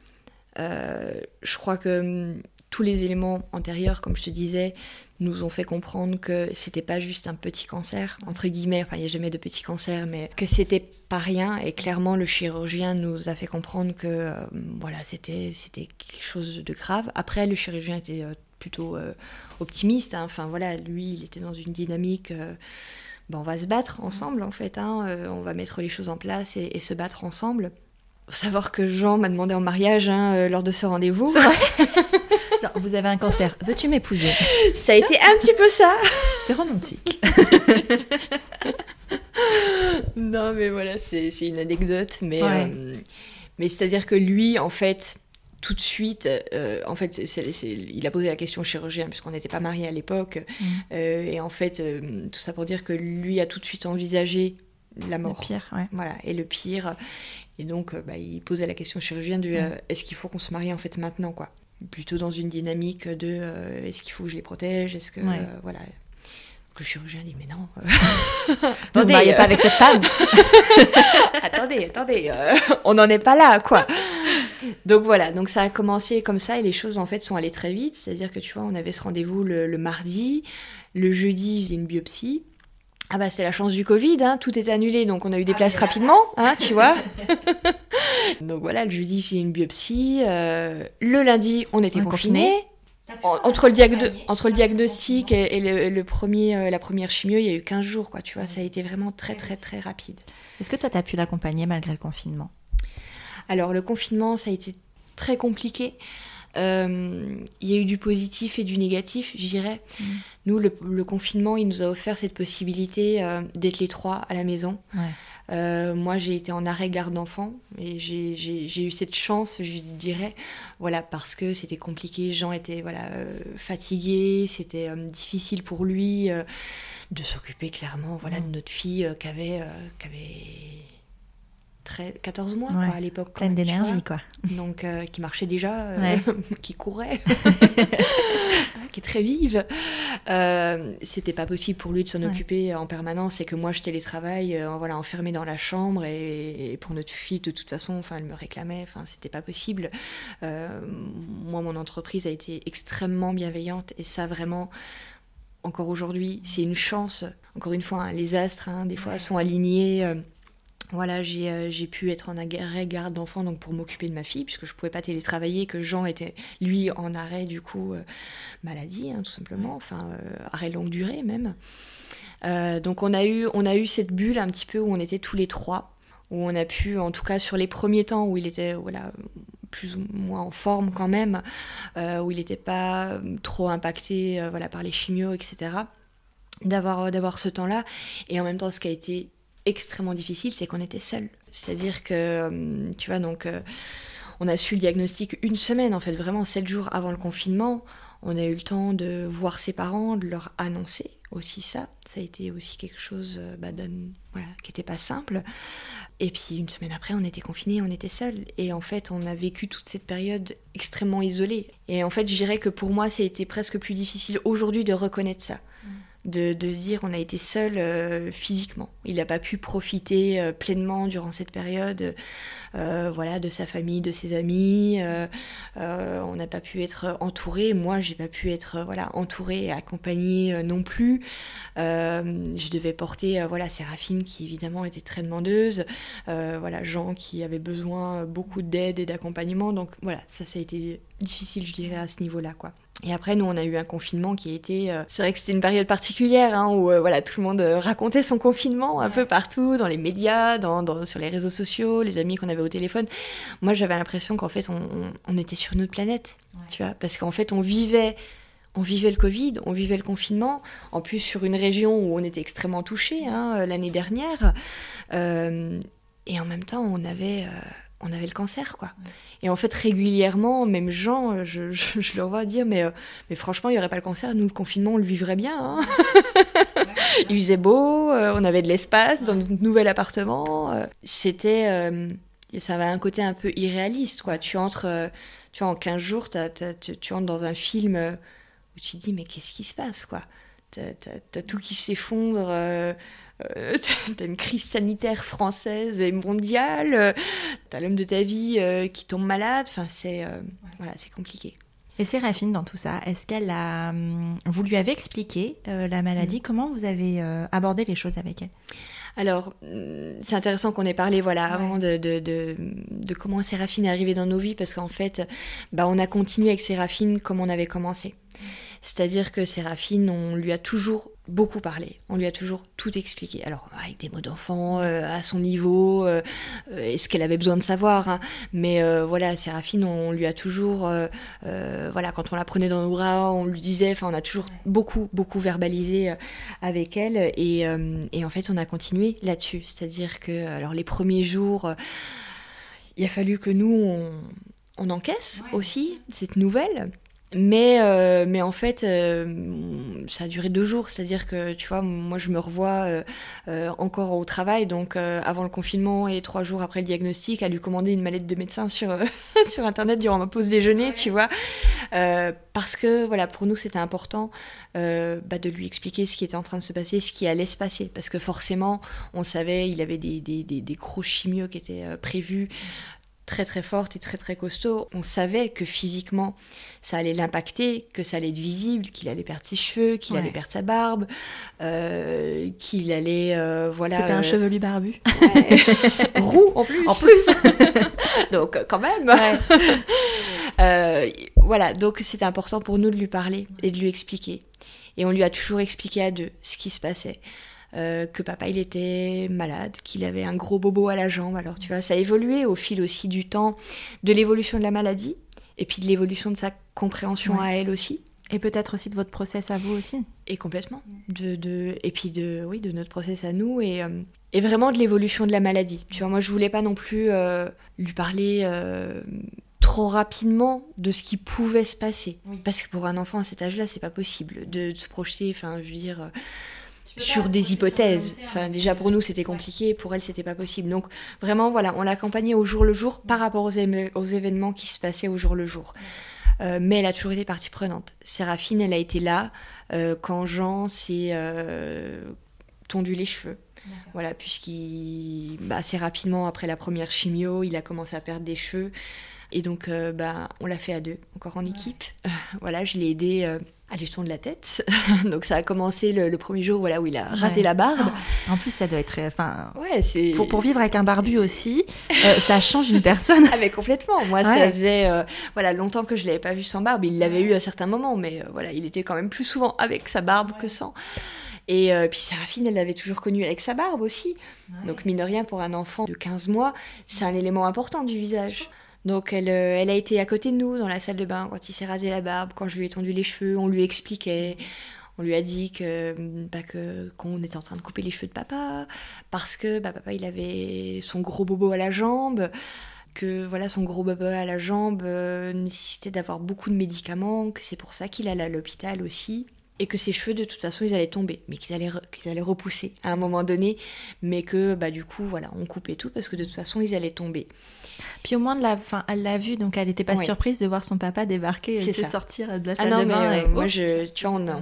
je crois que tous les éléments antérieurs, comme je te disais, nous ont fait comprendre que c'était pas juste un petit cancer, entre guillemets, enfin il n'y a jamais de petit cancer, mais que c'était pas rien. Et clairement, le chirurgien nous a fait comprendre que euh, voilà, c'était quelque chose de grave. Après, le chirurgien était euh, plutôt euh, optimiste. Hein. Enfin voilà, lui, il était dans une dynamique. Ben, on va se battre ensemble en fait. Hein. on va mettre les choses en place et, et se battre ensemble. Faut savoir que Jean m'a demandé en mariage hein, lors de ce rendez-vous. vous avez un cancer, veux-tu m'épouser? Ça a été un petit peu ça. C'est romantique. non, mais voilà, c'est une anecdote. Mais, euh, mais c'est-à-dire que lui, en fait, tout de suite, euh, en fait, il a posé la question au chirurgien, puisqu'on n'était pas mariés à l'époque. Mm. Euh, et en fait, tout ça pour dire que lui a tout de suite envisagé la mort. Le pire, ouais. Voilà, et le pire. Et donc, bah, il posait la question au chirurgien de mm. est-ce qu'il faut qu'on se marie en fait maintenant, quoi? Plutôt dans une dynamique de euh, est-ce qu'il faut que je les protège? Est-ce que. Euh, voilà. le chirurgien dit mais non. Euh, attendez, ne pas avec cette femme. attendez, attendez, on n'en est pas là, quoi. Donc voilà, donc ça a commencé comme ça et les choses en fait sont allées très vite. C'est-à-dire que tu vois, on avait ce rendez-vous le, le mardi, le jeudi, il faisait une biopsie. Ah bah c'est la chance du Covid, hein, tout est annulé, donc on a eu des ah, places rapidement, hein, tu vois. donc voilà, le jeudi, fait une biopsie. Euh, le lundi, on était confinés. entre le, entre le diagnostic et, le, premier, la première chimio, il y a eu 15 jours, quoi, tu vois, ça a été vraiment très, très, très rapide. Est-ce que toi, tu as pu l'accompagner malgré le confinement? Alors, le confinement, ça a été très compliqué. Euh, il y a eu du positif et du négatif, je dirais. Mm. Nous, le, confinement, il nous a offert cette possibilité euh, d'être les trois à la maison. Euh, moi, j'ai été en arrêt garde d'enfant et j'ai eu cette chance, je dirais, voilà, parce que c'était compliqué. Jean était voilà fatigué, c'était difficile pour lui de s'occuper clairement, voilà, de notre fille qui avait 14 mois à l'époque. Pleine d'énergie, quoi. Donc, euh, qui marchait déjà, euh, qui courait, qui est très vive. Euh, c'était pas possible pour lui de s'en occuper en permanence et que moi je télétravaille, voilà, enfermée dans la chambre et, pour notre fille, de toute façon, enfin, elle me réclamait, enfin, c'était pas possible. moi, mon entreprise a été extrêmement bienveillante et ça, vraiment encore aujourd'hui, c'est une chance. Encore une fois, hein, les astres, hein, des fois, sont alignés voilà, euh, j'ai pu être en arrêt garde d'enfant donc pour m'occuper de ma fille, puisque je ne pouvais pas télétravailler, que Jean était, lui, en arrêt, du coup, euh, maladie, hein, tout simplement, enfin, euh, arrêt longue durée même. donc on a, eu, on a eu cette bulle un petit peu où on était tous les trois, où on a pu, en tout cas sur les premiers temps où il était voilà, plus ou moins en forme quand même, où il n'était pas trop impacté voilà, par les chimios, etc., d'avoir ce temps-là. Et en même temps, ce qui a été extrêmement difficile, c'est qu'on était seuls. C'est-à-dire que, euh, tu vois, donc, euh, on a su le diagnostic une semaine, en fait, vraiment sept jours avant le confinement. On a eu le temps de voir ses parents, de leur annoncer aussi ça. Ça a été aussi quelque chose euh, bah, qui n'était pas simple. Et puis une semaine après, on était confinés, on était seuls. Et en fait, on a vécu toute cette période extrêmement isolée. Et en fait, je dirais que pour moi, ça a été presque plus difficile aujourd'hui de reconnaître ça. Mmh de, se dire on a été seul euh, physiquement. Il n'a pas pu profiter euh, pleinement durant cette période euh, voilà, de sa famille, de ses amis. on n'a pas pu être entouré. Moi, j'ai pas pu être voilà, entouré et accompagné non plus. je devais porter voilà, Séraphine qui évidemment était très demandeuse. voilà, Jean qui avait besoin beaucoup d'aide et d'accompagnement. Donc voilà, ça, ça a été difficile, je dirais, à ce niveau-là. Et après, nous, on a eu un confinement qui a été. Euh, c'est vrai que c'était une période particulière hein, où euh, voilà, tout le monde euh, racontait son confinement un peu partout, dans les médias, dans, sur les réseaux sociaux, les amis qu'on avait au téléphone. Moi, j'avais l'impression qu'en fait, on, était sur une autre planète, tu vois, parce qu'en fait, on vivait. On vivait le Covid, on vivait le confinement, en plus sur une région où on était extrêmement touché hein, l'année dernière. et en même temps, on avait on avait le cancer, quoi. Et en fait, régulièrement, même Jean, je, je, le vois dire, mais, euh, mais franchement, il n'y aurait pas le cancer, nous, le confinement, on le vivrait bien. Hein. il faisait beau, euh, on avait de l'espace dans notre nouvel appartement. Euh. C'était... ça avait un côté un peu irréaliste, quoi. Tu entres, tu vois, en 15 jours, tu, entres dans un film où tu te dis, mais qu'est-ce qui se passe, quoi? T'as tout qui s'effondre euh, t'as une crise sanitaire française et mondiale, euh, t'as l'homme de ta vie euh, qui tombe malade, enfin c'est voilà, c'est compliqué. Et Séraphine, dans tout ça, est-ce qu'elle a... Hum, vous lui avez expliqué la maladie? Mm. Comment vous avez abordé les choses avec elle? Alors, hum, c'est intéressant qu'on ait parlé voilà, avant de, de, de, comment Séraphine est arrivée dans nos vies, parce qu'en fait, bah, on a continué avec Séraphine comme on avait commencé. C'est-à-dire que Séraphine, on lui a toujours beaucoup parlé, on lui a toujours tout expliqué. Alors, avec des mots d'enfant, euh, à son niveau, euh, euh, et ce qu'elle avait besoin de savoir. Hein. Mais voilà, Séraphine, on lui a toujours, voilà, quand on la prenait dans nos bras, on lui disait, enfin, on a toujours beaucoup, beaucoup verbalisé avec elle. Et, et, en fait, on a continué là-dessus. C'est-à-dire que, alors, les premiers jours, il a fallu que nous, on, on encaisse aussi cette nouvelle. Mais, euh, mais en fait, euh, ça a duré deux jours. C'est-à-dire que, tu vois, moi, je me revois euh, encore au travail, donc avant le confinement et trois jours après le diagnostic, à lui commander une mallette de médecin sur, sur Internet durant ma pause déjeuner, tu vois. parce que, voilà, pour nous, c'était important bah, de lui expliquer ce qui était en train de se passer, ce qui allait se passer. Parce que forcément, on savait, il avait des, des, des, des gros chimios qui étaient prévus très très forte et très très costaud, on savait que physiquement ça allait l'impacter, que ça allait être visible, qu'il allait perdre ses cheveux, qu'il allait perdre sa barbe, euh, qu'il allait euh, voilà. C'était un euh, chevelu barbu, roux en plus. En plus. Donc quand même. voilà, donc c'était important pour nous de lui parler et de lui expliquer. Et on lui a toujours expliqué à deux ce qui se passait. Euh, que papa il était malade, qu'il avait un gros bobo à la jambe. Alors tu vois, ça a évolué au fil aussi du temps, de l'évolution de la maladie et puis de l'évolution de sa compréhension à elle aussi. Et peut-être aussi de votre process à vous aussi. Et complètement. De, de, et puis de, oui, de notre process à nous et, euh, et vraiment de l'évolution de la maladie. Tu vois, moi je voulais pas non plus euh, lui parler trop rapidement de ce qui pouvait se passer. Parce que pour un enfant à cet âge-là, c'est pas possible de, se projeter, enfin, je veux dire, sur des hypothèses. Enfin, déjà pour nous, c'était compliqué, pour elle, c'était pas possible. Donc, vraiment, voilà, on l'accompagnait au jour le jour par rapport aux, aux événements qui se passaient au jour le jour. Euh, mais elle a toujours été partie prenante. Séraphine, elle a été là euh, quand Jean s'est tondu les cheveux. Voilà, puisqu'il, bah, assez rapidement après la première chimio, il a commencé à perdre des cheveux. Et donc, euh, bah, on l'a fait à deux, encore en équipe. voilà, je l'ai aidé euh, à tourner la tête. donc, ça a commencé le, premier jour voilà, où il a rasé la barbe. Ah, en plus, ça doit être. Enfin, ouais, c'est... Pour, pour vivre avec un barbu aussi, euh, ça change une personne. ah, mais complètement. Moi, ça faisait voilà, longtemps que je ne l'avais pas vu sans barbe. Il l'avait eu à certains moments, mais voilà, il était quand même plus souvent avec sa barbe que sans. Et puis Séraphine, elle l'avait toujours connu avec sa barbe aussi. Donc, mine de rien, pour un enfant de 15 mois, c'est un élément important du visage. Donc elle, euh, elle a été à côté de nous dans la salle de bain quand il s'est rasé la barbe, quand je lui ai tendu les cheveux, on lui expliquait. On lui a dit que, bah, qu'on était en train de couper les cheveux de papa parce que bah, papa il avait son gros bobo à la jambe, que voilà son gros bobo à la jambe euh, nécessitait d'avoir beaucoup de médicaments, que c'est pour ça qu'il allait à l'hôpital aussi et que ses cheveux de toute façon ils allaient tomber, mais qu'ils allaient, qu'ils allaient repousser à un moment donné, mais que bah du coup voilà on coupait tout parce que de toute façon ils allaient tomber. Puis au moins de la, fin, elle l'a vu donc elle n'était pas surprise de voir son papa débarquer et sortir de la ah salle de bain. Euh, moi je, tu vois on a,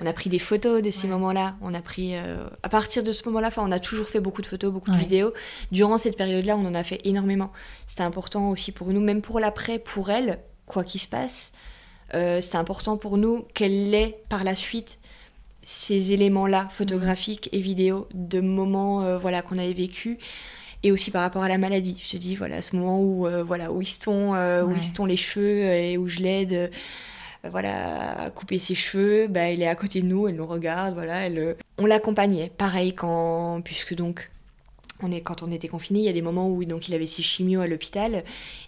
on a, pris des photos de ces moments-là, on a pris euh, à partir de ce moment-là, enfin on a toujours fait beaucoup de photos, beaucoup de vidéos. Durant cette période-là on en a fait énormément. C'était important aussi pour nous, même pour l'après, pour elle, quoi qu'il se passe euh, c'est important pour nous qu'elle ait par la suite ces éléments-là, photographiques et vidéos, de moments euh, voilà, qu'on avait vécu et aussi par rapport à la maladie. Je te dis, voilà, ce moment où, euh, voilà, où, ils sont, où ils sont les cheveux et où je l'aide voilà, à couper ses cheveux, bah, elle est à côté de nous, elle nous regarde, voilà, elle, on l'accompagnait. Pareil quand, puisque donc on est, quand on était confiné, il y a des moments où donc, il avait ses chimios à l'hôpital.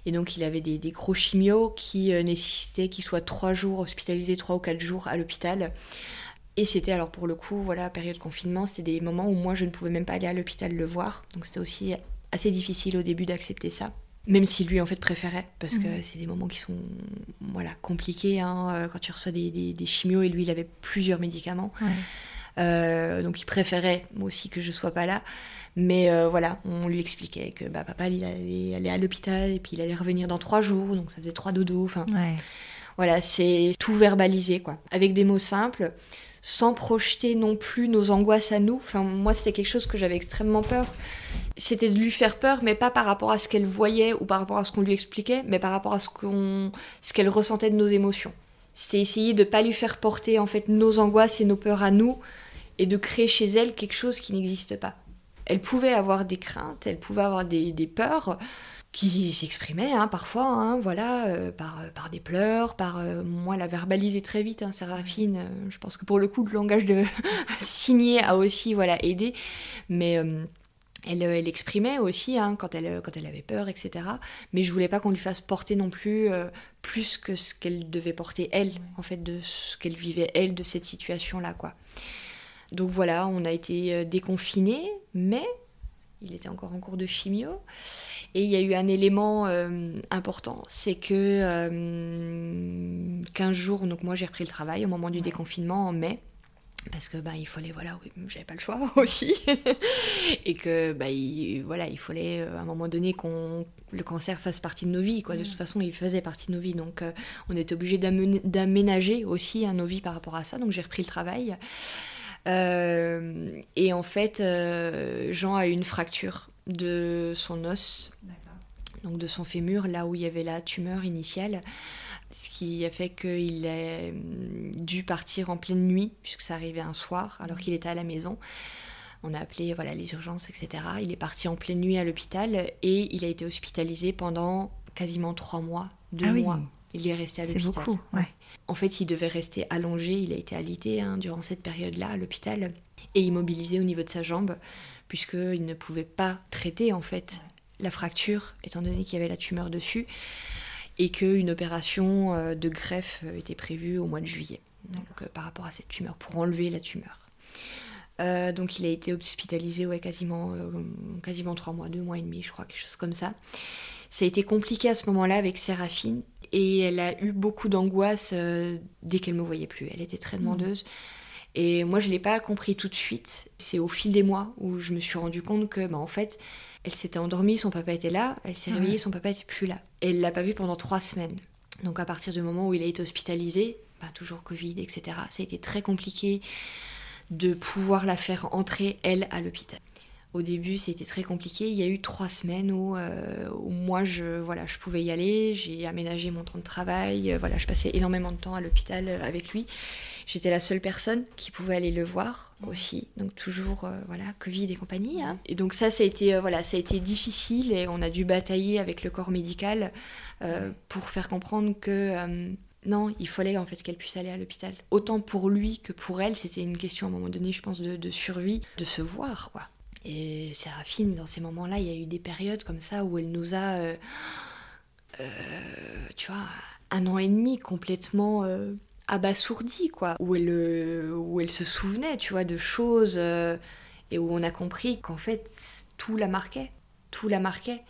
Et donc, il avait des, gros chimios qui euh, nécessitaient qu'il soit trois jours hospitalisé, trois ou quatre jours à l'hôpital. Et c'était alors pour le coup, voilà, période confinement, c'était des moments où moi je ne pouvais même pas aller à l'hôpital le voir. Donc c'était aussi assez difficile au début d'accepter ça. Même si lui en fait préférait, parce que mhm. c'est des moments qui sont voilà, compliqués hein, euh, quand tu reçois des, des, chimios et lui il avait plusieurs médicaments. Euh, donc il préférait moi aussi que je sois pas là. Mais euh, voilà, on lui expliquait que bah, papa il allait aller à l'hôpital et puis il allait revenir dans trois jours, donc ça faisait trois dodos. Enfin, voilà, c'est tout verbalisé quoi, avec des mots simples, sans projeter non plus nos angoisses à nous. Enfin, moi c'était quelque chose que j'avais extrêmement peur. C'était de lui faire peur, mais pas par rapport à ce qu'elle voyait ou par rapport à ce qu'on lui expliquait, mais par rapport à ce qu'on, ce qu'elle ressentait de nos émotions. C'était essayer de pas lui faire porter en fait nos angoisses et nos peurs à nous, et de créer chez elle quelque chose qui n'existe pas elle pouvait avoir des craintes, elle pouvait avoir des, peurs qui s'exprimaient hein, parfois, hein, voilà, euh, par, euh, par des pleurs, par euh, moi la verbaliser très vite, hein, Séraphine. je pense que pour le coup, le langage de signer a aussi voilà aidé, mais elle, elle, exprimait aussi hein, quand, elle, quand elle avait peur, etc. Mais je voulais pas qu'on lui fasse porter non plus plus que ce qu'elle devait porter elle, en fait, de ce qu'elle vivait elle de cette situation-là, quoi. Donc voilà, on a été euh, déconfinés, mais il était encore en cours de chimio. Et il y a eu un élément euh, important, c'est que euh, 15 jours, donc moi j'ai repris le travail au moment du déconfinement en mai, parce que bah, il fallait, voilà, j'avais pas le choix aussi, et que bah, il, voilà, il fallait euh, à un moment donné qu'on le cancer fasse partie de nos vies, quoi. De toute façon, il faisait partie de nos vies, donc on était obligé d'aménager aussi nos vies par rapport à ça, donc j'ai repris le travail. Euh, et en fait, euh, Jean a eu une fracture de son os, donc de son fémur, là où il y avait la tumeur initiale, ce qui a fait qu'il a dû partir en pleine nuit, puisque ça arrivait un soir, alors qu'il était à la maison. On a appelé voilà, les urgences, etc. Il est parti en pleine nuit à l'hôpital et il a été hospitalisé pendant quasiment trois mois, deux ah mois. Il est resté à C'est l'hôpital. beaucoup, ouais. En fait, il devait rester allongé. Il a été alité hein, durant cette période-là à l'hôpital et immobilisé au niveau de sa jambe, puisqu'il ne pouvait pas traiter en fait la fracture, étant donné qu'il y avait la tumeur dessus, et qu'une opération euh, de greffe euh, était prévue au mois de juillet, donc euh, par rapport à cette tumeur, pour enlever la tumeur. Euh, donc il a été hospitalisé ouais, quasiment, euh, quasiment trois mois, deux mois et demi, je crois, quelque chose comme ça. Ça a été compliqué à ce moment-là avec Séraphine et elle a eu beaucoup d'angoisse euh, dès qu'elle me voyait plus. Elle était très demandeuse. Et moi, je ne l'ai pas compris tout de suite. C'est au fil des mois où je me suis rendu compte que, bah, en fait, elle s'était endormie, son papa était là, elle s'est Ouais. réveillée, son papa était plus là. Et elle l'a pas vu pendant trois semaines. Donc à partir du moment où il a été hospitalisé, bah, toujours Covid, etc., ça a été très compliqué de pouvoir la faire entrer, elle, à l'hôpital. Au début, c'était très compliqué. Il y a eu trois semaines où, euh, où moi, je, voilà, je pouvais y aller. J'ai aménagé mon temps de travail. Euh, voilà, je passais énormément de temps à l'hôpital euh, avec lui. J'étais la seule personne qui pouvait aller le voir aussi. Donc toujours, voilà, Covid et compagnie. hein. Et donc ça, ça a été, voilà, ça a été difficile et on a dû batailler avec le corps médical pour faire comprendre que non, il fallait en fait qu'elle puisse aller à l'hôpital. Autant pour lui que pour elle, c'était une question à un moment donné, je pense, de, de survie, de se voir, quoi. Et Séraphine, dans ces moments-là, il y a eu des périodes comme ça où elle nous a, euh, euh, tu vois, un an et demi complètement euh, abasourdis, quoi. Où elle, euh, où elle se souvenait, tu vois, de choses et où on a compris qu'en fait, tout la marquait. Tout la marquait.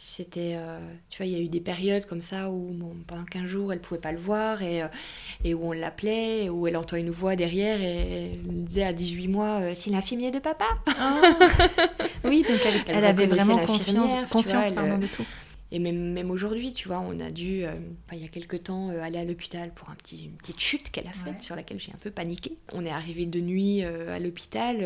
C'était, euh, tu vois, il y a eu des périodes comme ça où bon, pendant 15 jours, elle pouvait pas le voir et, euh, et où on l'appelait, où elle entend une voix derrière et elle nous disait à 18 mois euh, C'est l'infirmier de papa oui, donc elle, Elle elle avait vraiment l'infirmière, confiance, conscience vois, elle, pardon, de tout. Et même, même aujourd'hui, tu vois, on a dû, euh, il y a quelques temps, euh, aller à l'hôpital pour un petit, une petite chute qu'elle a faite, Ouais. sur laquelle j'ai un peu paniqué. On est arrivé de nuit euh, à l'hôpital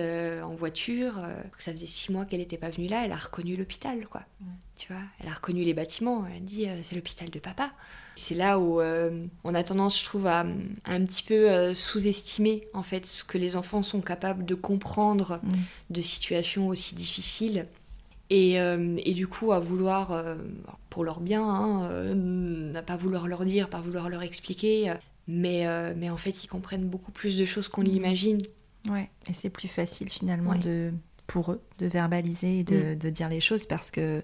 en voiture. ça faisait six mois qu'elle n'était pas venue là. Elle a reconnu l'hôpital, quoi. Ouais. Tu vois, elle a reconnu les bâtiments. Elle a dit, c'est l'hôpital de papa. C'est là où on a tendance, je trouve, à, à un petit peu sous-estimer, en fait, ce que les enfants sont capables de comprendre Mm. de situations aussi difficiles. Et, euh, et du coup, à vouloir, euh, pour leur bien, hein, euh, à pas vouloir leur dire, pas vouloir leur expliquer, euh, mais, mais en fait, ils comprennent beaucoup plus de choses qu'on Mhm. l'imagine. Ouais, et c'est plus facile finalement Ouais. de, pour eux de verbaliser et de, de dire les choses parce que,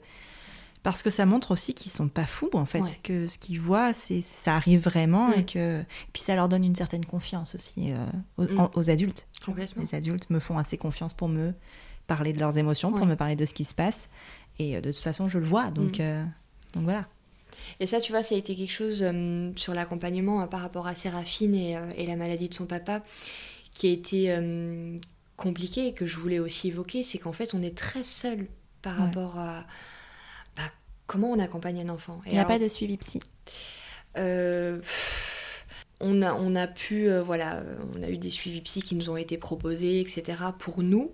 parce que ça montre aussi qu'ils sont pas fous en fait, Ouais. que ce qu'ils voient, c'est, ça arrive vraiment et Mm. que puis ça leur donne une certaine confiance aussi aux, Mm. en- aux adultes. Complètement. Les adultes me font assez confiance pour me parler de leurs émotions, pour Ouais. me parler de ce qui se passe et euh, de toute façon je le vois donc, Mm. euh, donc voilà. Et ça, tu vois, ça a été quelque chose euh, sur l'accompagnement euh, par rapport à Séraphine et, euh, et la maladie de son papa qui a été compliqué et que je voulais aussi évoquer, c'est qu'en fait, on est très seul par Ouais. rapport à bah, comment on accompagne un enfant. Il n'y a pas de suivi psy. Pff, on, a, on a pu, voilà, on a eu des suivis psy qui nous ont été proposés, etc. pour nous.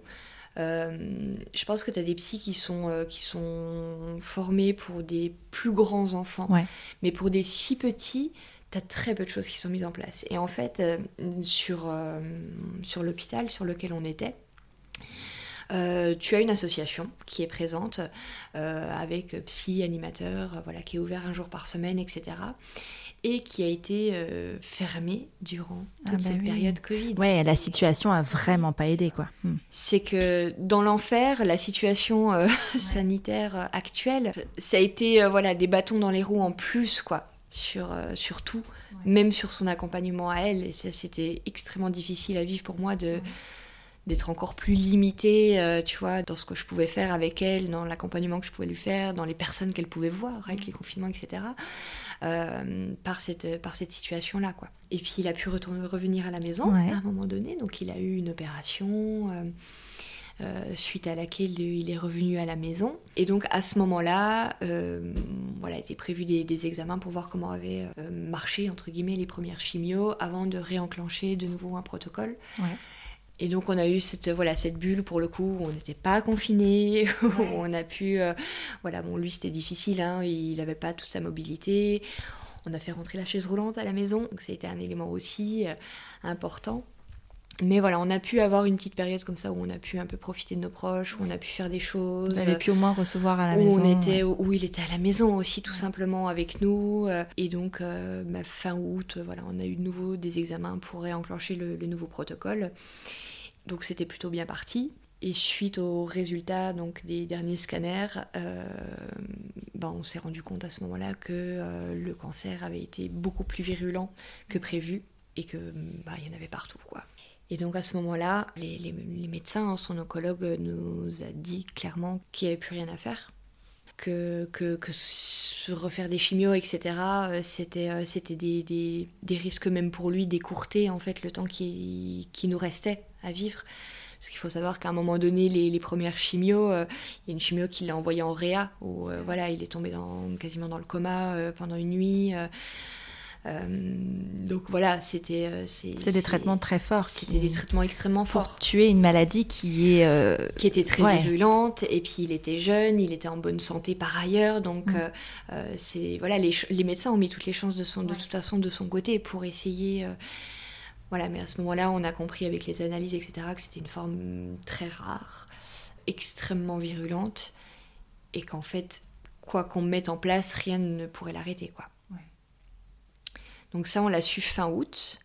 Euh, je pense que tu as des psys qui sont, euh, qui sont formés pour des plus grands enfants, Ouais. mais pour des si petits, tu as très peu de choses qui sont mises en place. Et en fait, euh, sur, sur l'hôpital sur lequel on était, euh, tu as une association qui est présente euh, avec psy, animateur, euh, voilà, qui est ouvert un jour par semaine, etc. Et qui a été euh, fermée durant Ah toute bah cette oui. période Covid. Ouais, la situation a vraiment pas aidé quoi. Mm. C'est que dans l'enfer, la situation euh, sanitaire actuelle, ça a été euh, voilà, des bâtons dans les roues en plus, quoi, sur, euh, sur tout, même sur son accompagnement à elle. Et ça, c'était extrêmement difficile à vivre pour moi de d'être encore plus limitée, euh, tu vois, dans ce que je pouvais faire avec elle, dans l'accompagnement que je pouvais lui faire, dans les personnes qu'elle pouvait voir avec les confinements, etc., par cette, par cette situation-là, quoi. Et puis, il a pu retourner, revenir à la maison Ouais. à un moment donné, donc il a eu une opération... euh, euh, suite à laquelle il est revenu à la maison. Et donc à ce moment-là, euh, voilà, étaient prévus des, des examens pour voir comment avaient euh, marché entre guillemets les premières chimios avant de réenclencher de nouveau un protocole. Ouais. Et donc on a eu cette voilà cette bulle pour le coup où on n'était pas confiné, où on a pu euh, voilà bon lui c'était difficile, hein, il n'avait pas toute sa mobilité. On a fait rentrer la chaise roulante à la maison, donc ça a été un élément aussi euh, important. Mais voilà, on a pu avoir une petite période comme ça où on a pu un peu profiter de nos proches, où on a pu faire des choses. Vous avez pu au moins recevoir à la où maison. On était, où il était à la maison aussi, tout simplement, avec nous. Et donc, bah, fin août, voilà, on a eu de nouveau des examens pour réenclencher le, le nouveau protocole. Donc, c'était plutôt bien parti. Et suite aux résultats donc, des derniers scanners, euh, ben, on s'est rendu compte à ce moment-là que euh, le cancer avait été beaucoup plus virulent que prévu et que ben, il y en avait partout. Quoi. Et donc à ce moment-là, les, les, médecins, hein, son oncologue nous a dit clairement qu'il n'y avait plus rien à faire. Que, se refaire des chimios, etc., euh, c'était, c'était des, risques même pour lui d'écourter en fait le temps qui, nous restait à vivre. Parce qu'il faut savoir qu'à un moment donné, les, premières chimios, euh, il y a une chimio qui l'a envoyé en réa, où euh, voilà, il est tombé dans, quasiment dans le coma euh, pendant une nuit. Donc voilà, c'était. c'est des traitements très forts. C'était des traitements extrêmement forts. Pour tuer une maladie qui est. Qui était très virulente, et puis il était jeune, il était en bonne santé par ailleurs, donc mm. c'est voilà, les, les, médecins ont mis toutes les chances de, son, de toute façon de son côté pour essayer voilà, mais à ce moment-là, on a compris avec les analyses, etc., que c'était une forme très rare, extrêmement virulente, et qu'en fait, quoi qu'on mette en place, rien ne pourrait l'arrêter, quoi. Donc ça, on l'a su fin août.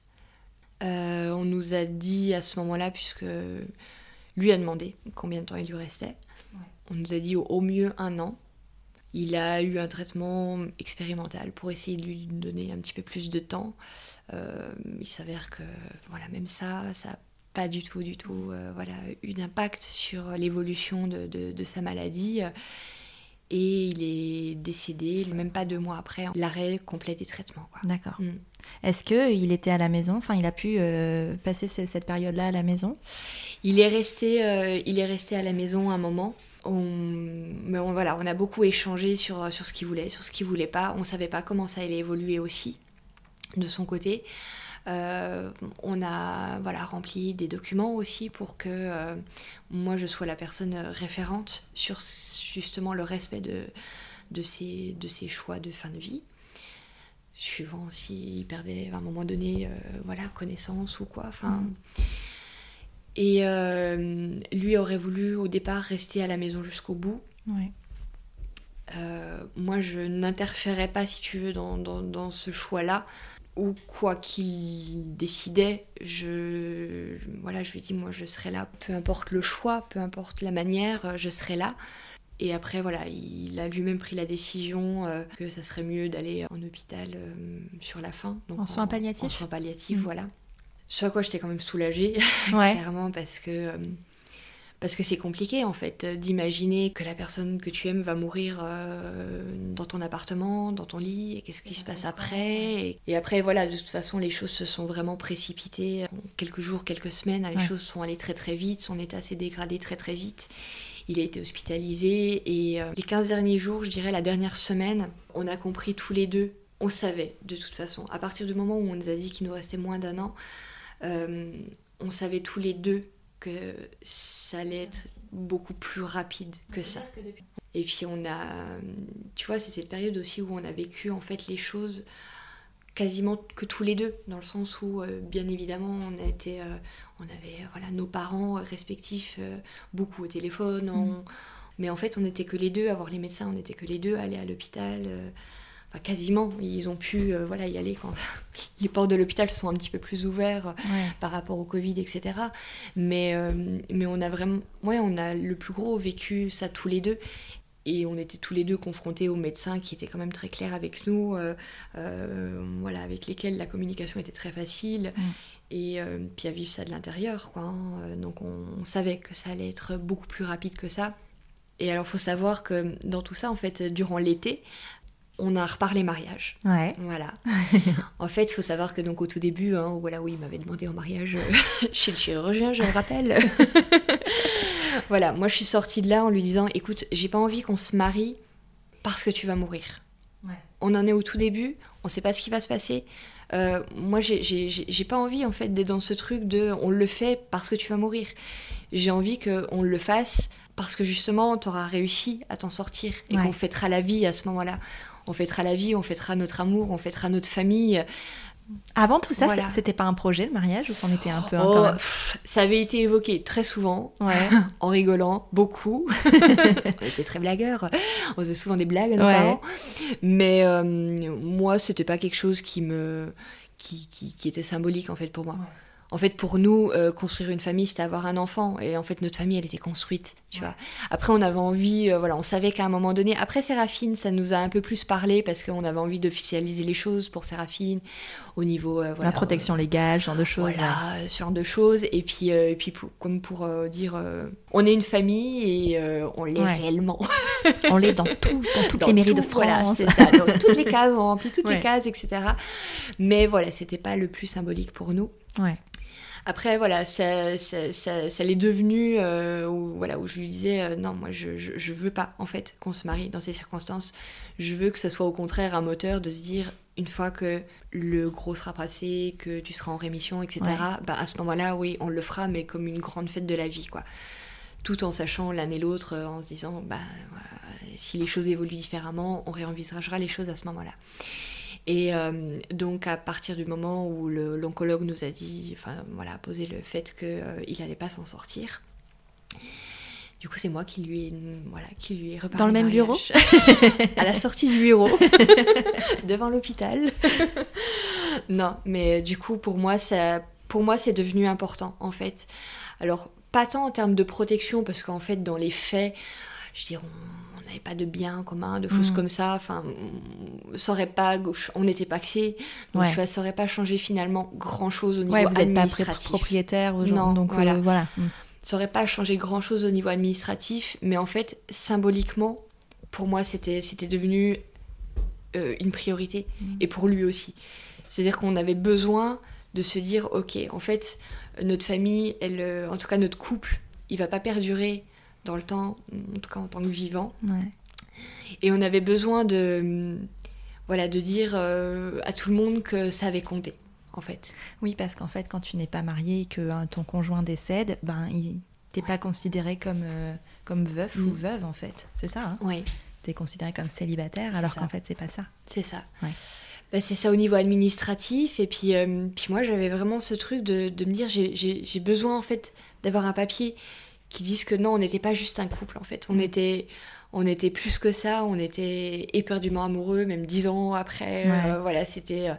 Euh, on nous a dit à ce moment-là, puisque lui a demandé combien de temps il lui restait, on nous a dit au mieux un an. Il a eu un traitement expérimental pour essayer de lui donner un petit peu plus de temps. Euh, il s'avère que voilà, même ça, ça n'a pas du tout, du tout euh, voilà, eu d'impact sur l'évolution de, de, sa maladie. Et il est décédé, même pas deux mois après, l'arrêt complet des traitements. D'accord. Mm. Est-ce qu'il était à la maison Enfin, il a pu euh, passer cette période-là à la maison? Il est, resté, il est resté à la maison un moment. On, mais on, voilà, on a beaucoup échangé sur, sur ce qu'il voulait, sur ce qu'il voulait pas. On savait pas comment ça allait évoluer aussi de son côté. Euh, on a voilà, rempli des documents aussi pour que euh, moi je sois la personne référente sur justement le respect de, de, ses, de choix de fin de vie. Suivant s'il perdait à un moment donné euh, voilà, connaissance ou quoi. Enfin, mm. Et lui aurait voulu au départ rester à la maison jusqu'au bout. moi, je n'interférais pas, si tu veux, dans, dans, dans ce choix-là ou quoi qu'il décidait, je, voilà, je lui dis moi je serai là, peu importe le choix, peu importe la manière, je serai là. Et après, voilà, il a lui-même pris la décision euh, que ça serait mieux d'aller en hôpital euh, sur la fin. Donc en, soins palliatifs En soins palliatifs, mmh. voilà. Sur quoi j'étais quand même soulagée, clairement, parce que euh, parce que c'est compliqué en fait d'imaginer que la personne que tu aimes va mourir euh, dans ton appartement, dans ton lit, et qu'est-ce qui se passe après. Et, après, voilà, de toute façon, les choses se sont vraiment précipitées. Quelques jours, quelques semaines, les choses sont allées très très vite, son état s'est dégradé très très vite. Il a été hospitalisé et euh, les 15 derniers jours, je dirais la dernière semaine, on a compris tous les deux, on savait de toute façon. À partir du moment où on nous a dit qu'il nous restait moins d'un an, euh, on savait tous les deux que ça allait être beaucoup plus rapide que ça. Et puis on a, tu vois, c'est cette période aussi où on a vécu en fait les choses quasiment que tous les deux, dans le sens où euh, bien évidemment on a été, euh, on avait voilà nos parents respectifs euh, beaucoup au téléphone, mm. mais en fait on n'était que les deux, à voir les médecins, on n'était que les deux, aller à l'hôpital quasiment, ils ont pu euh, voilà, y aller quand les portes de l'hôpital sont un petit peu plus ouverts euh, par rapport au Covid, etc. Mais, euh, mais on a vraiment, ouais, on a le plus gros vécu ça tous les deux. Et on était tous les deux confrontés aux médecins qui étaient quand même très clairs avec nous, voilà, avec lesquels la communication était très facile. Mm. Et puis à vivre ça de l'intérieur, quoi. Hein. Donc on, on savait que ça allait être beaucoup plus rapide que ça. Et alors, il faut savoir que dans tout ça, en fait, durant l'été, on a reparlé mariage. Ouais. Voilà. en fait, il faut savoir que donc au tout début, hein, voilà, oui, il m'avait demandé en mariage euh, chez le chirurgien, je le rappelle. voilà, moi je suis sortie de là en lui disant, écoute, j'ai pas envie qu'on se marie parce que tu vas mourir. On en est au tout début, on sait pas ce qui va se passer. Euh, moi, j'ai pas envie en fait d'être dans ce truc de on le fait parce que tu vas mourir. J'ai envie qu'on le fasse parce que justement, tu auras réussi à t'en sortir et qu'on fêtera la vie à ce moment-là on fêtera la vie, on fêtera notre amour, on fêtera notre famille. Avant tout ça, c'était pas un projet le mariage ou c'en était un peu un oh, Ça avait été évoqué très souvent, en rigolant beaucoup. on était très blagueurs, on faisait souvent des blagues à nos parents. Mais euh, moi, c'était pas quelque chose qui me qui, qui, qui, était symbolique en fait pour moi. En fait, pour nous, euh, construire une famille, c'était avoir un enfant. Et en fait, notre famille, elle était construite, tu vois. Après, on avait envie, euh, voilà, on savait qu'à un moment donné, après Séraphine, ça nous a un peu plus parlé parce qu'on avait envie d'officialiser les choses pour Séraphine au niveau, euh, La protection légale, ce genre de choses. Voilà, ce genre de choses. Et puis, et puis comme pour dire, on est une famille et on l'est réellement. on l'est dans, tout, dans toutes les mairies de France. Voilà, ça, dans toutes les cases, on remplit toutes les cases, etc. Mais voilà, c'était pas le plus symbolique pour nous. Ouais. Après, voilà, ça, ça, ça, l'est devenu, euh, où, voilà, où je lui disais, euh, non, moi, je, je, veux pas, en fait, qu'on se marie dans ces circonstances. Je veux que ça soit au contraire un moteur de se dire, une fois que le gros sera passé, que tu seras en rémission, etc., bah, à ce moment-là, oui, on le fera, mais comme une grande fête de la vie, quoi. Tout en sachant l'un et l'autre, euh, en se disant, bah, si les choses évoluent différemment, on réenvisagera les choses à ce moment-là. Et euh, donc à partir du moment où l'oncologue nous a dit, enfin voilà, posé le fait qu'il euh, n'allait pas s'en sortir, du coup, c'est moi qui lui ai, voilà, qui lui ai. Dans le même bureau À la sortie du bureau, devant l'hôpital. non, mais du coup, pour moi, ça, pour moi, c'est devenu important, en fait. Alors, pas tant en termes de protection, parce qu'en fait, dans les faits, je dirais, n'avait pas de biens communs, de choses mm. comme ça. Enfin, ça aurait pas, on n'était pas axé, donc ça aurait pas changé finalement grand chose au niveau vous administratif. Vous pas propriétaire, non, donc voilà. Euh, voilà. Mm. Ça aurait pas changé grand chose au niveau administratif, mais en fait, symboliquement, pour moi, c'était c'était devenu euh, une priorité, mm. et pour lui aussi. C'est-à-dire qu'on avait besoin de se dire, ok, en fait, notre famille, elle, euh, en tout cas notre couple, il va pas perdurer dans le temps, en tout cas en tant que vivant. Et on avait besoin de, voilà, de dire euh, à tout le monde que ça avait compté, en fait. Oui, parce qu'en fait, quand tu n'es pas marié et que hein, ton conjoint décède, ben, il t'es pas considéré comme, euh, comme veuf ou mm. veuve, en fait. C'est ça, hein Oui. Tu es considéré comme célibataire, alors qu'en fait, c'est pas ça. C'est ça. Bah, c'est ça au niveau administratif. Et puis, euh, puis moi, j'avais vraiment ce truc de, de me dire, j'ai besoin, en fait, d'avoir un papier qui disent que non, on n'était pas juste un couple en fait. On mm. était, on était plus que ça. On était éperdument amoureux, même dix ans après. Euh, voilà, c'était, euh,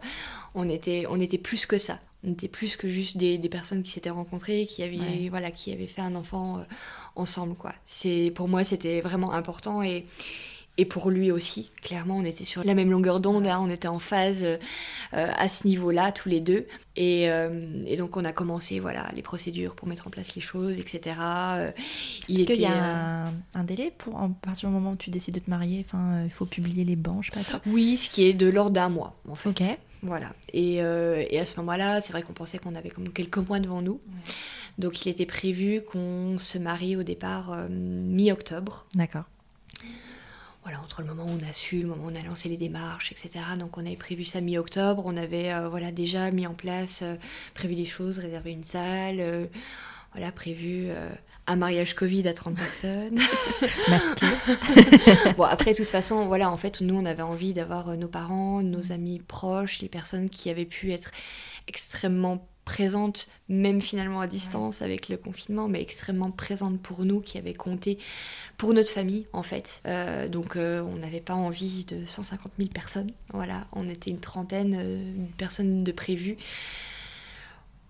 on était, on était plus que ça. On était plus que juste des, des personnes qui s'étaient rencontrées, qui avaient, voilà, qui avaient fait un enfant euh, ensemble quoi. C'est, pour moi, c'était vraiment important et et pour lui aussi. Clairement, on était sur la même longueur d'onde, hein. on était en phase euh, à ce niveau-là, tous les deux. Euh, et, donc, on a commencé voilà, les procédures pour mettre en place les choses, etc. Euh, Est-ce qu'il y a un, délai pour, à partir du moment où tu décides de te marier enfin, Il faut publier les bancs, je sais pas. Oui, ce qui est de l'ordre d'un mois, en fait. Ok. Voilà. Et, et à ce moment-là, c'est vrai qu'on pensait qu'on avait comme quelques mois devant nous. Donc, il était prévu qu'on se marie au départ mi-octobre. D'accord voilà, entre le moment où on a su, le moment où on a lancé les démarches, etc. Donc on avait prévu ça mi-octobre, on avait euh, voilà, déjà mis en place, euh, prévu des choses, réservé une salle, euh, voilà, prévu un mariage Covid à 30 personnes. Masqué. bon, après, de toute façon, voilà, en fait, nous, on avait envie d'avoir nos parents, nos amis proches, les personnes qui avaient pu être extrêmement présente, même finalement à distance avec le confinement, mais extrêmement présente pour nous, qui avait compté pour notre famille en fait. Euh, donc euh, on n'avait pas envie de 150 000 personnes. Voilà, on était une trentaine euh, de personnes de prévues.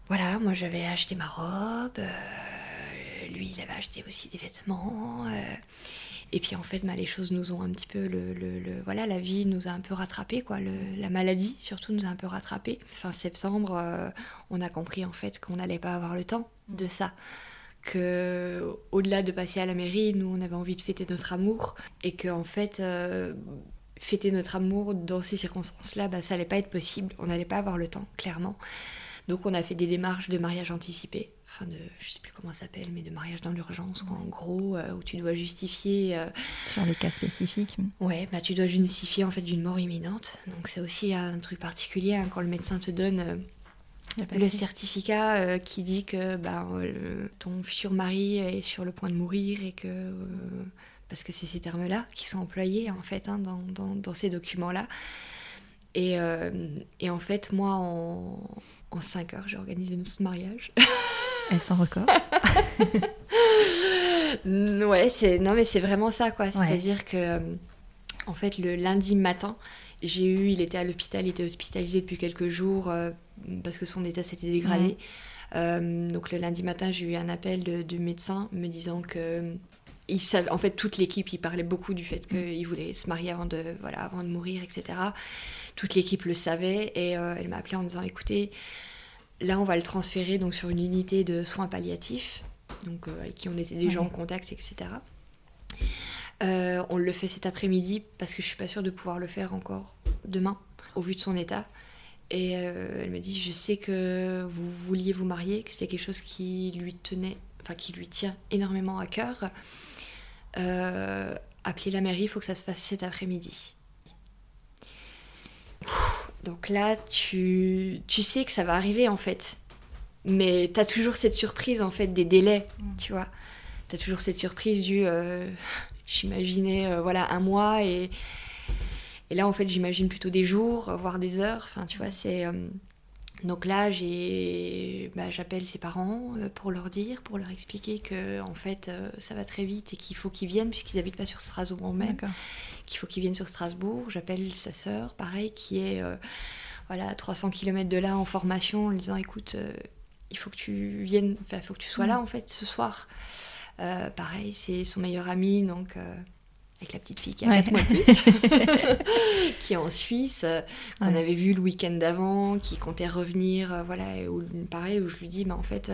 Voilà, moi j'avais acheté ma robe, lui il avait acheté aussi des vêtements. Et puis en fait, bah, les choses nous ont un petit peu, le, voilà, la vie nous a un peu rattrapé, quoi. la maladie surtout nous a un peu rattrapé. Fin septembre, euh, on a compris en fait qu'on n'allait pas avoir le temps de ça. Que au-delà de passer à la mairie, nous on avait envie de fêter notre amour et que en fait. Euh, fêter notre amour dans ces circonstances-là, bah, ça n'allait pas être possible. On n'allait pas avoir le temps, clairement. Donc on a fait des démarches de mariage anticipé enfin de, je sais plus comment ça s'appelle, mais de mariage dans l'urgence, en gros, euh, où tu dois justifier. Euh, Sur les cas spécifiques. Ouais, bah tu dois justifier en fait d'une mort imminente. Donc c'est aussi un truc particulier hein, quand le médecin te donne. Euh, le certificat qui dit que bah, ton futur mari est sur le point de mourir et que parce que c'est ces termes-là qui sont employés en fait hein, dans, dans, dans, ces documents-là Et, et en fait, moi, en, en 5 heures, j'ai organisé notre mariage. Elle s'en record. ouais, c'est non mais c'est vraiment ça quoi. C'est-à-dire que en fait le lundi matin, j'ai eu, il était à l'hôpital, il était hospitalisé depuis quelques jours euh, parce que son état s'était dégradé. Euh, donc le lundi matin, j'ai eu un appel de, médecin me disant que il savait, en fait toute l'équipe, il parlait beaucoup du fait qu'il voulait se marier avant de voilà avant de mourir, etc. Toute l'équipe le savait et euh, elle m'a appelé en disant écoutez Là, on va le transférer donc sur une unité de soins palliatifs, donc euh, avec qui on était déjà en contact, etc. Euh, on le fait cet après-midi parce que je suis pas sûre de pouvoir le faire encore demain, au vu de son état. Et euh, elle me dit, je sais que vous vouliez vous marier, que c'était quelque chose qui lui tenait, enfin qui lui tient énormément à cœur. appelez la mairie, il faut que ça se fasse cet après-midi. Donc là, tu, tu sais que ça va arriver en fait. Mais tu as toujours cette surprise en fait des délais, mm. tu vois. Tu as toujours cette surprise du. Euh, j'imaginais euh, voilà un mois et, et là en fait j'imagine plutôt des jours, voire des heures. Enfin, tu vois, c'est. Euh, donc là, j'ai, bah, j'appelle ses parents pour leur dire, pour leur expliquer que en fait, ça va très vite et qu'il faut qu'ils viennent puisqu'ils habitent pas sur Strasbourg même qu'il faut qu'il vienne sur Strasbourg. J'appelle sa sœur, pareil, qui est euh, voilà 300 km de là en formation, en lui disant écoute, euh, il faut que tu viennes, il faut que tu sois là mm. en fait ce soir. Euh, pareil, c'est son meilleur ami, donc avec la petite fille qui a 4 mois de plus, qui est en Suisse, qu'on avait vu le week-end d'avant, qui comptait revenir, voilà, et où, pareil, où je lui dis, bah, en fait,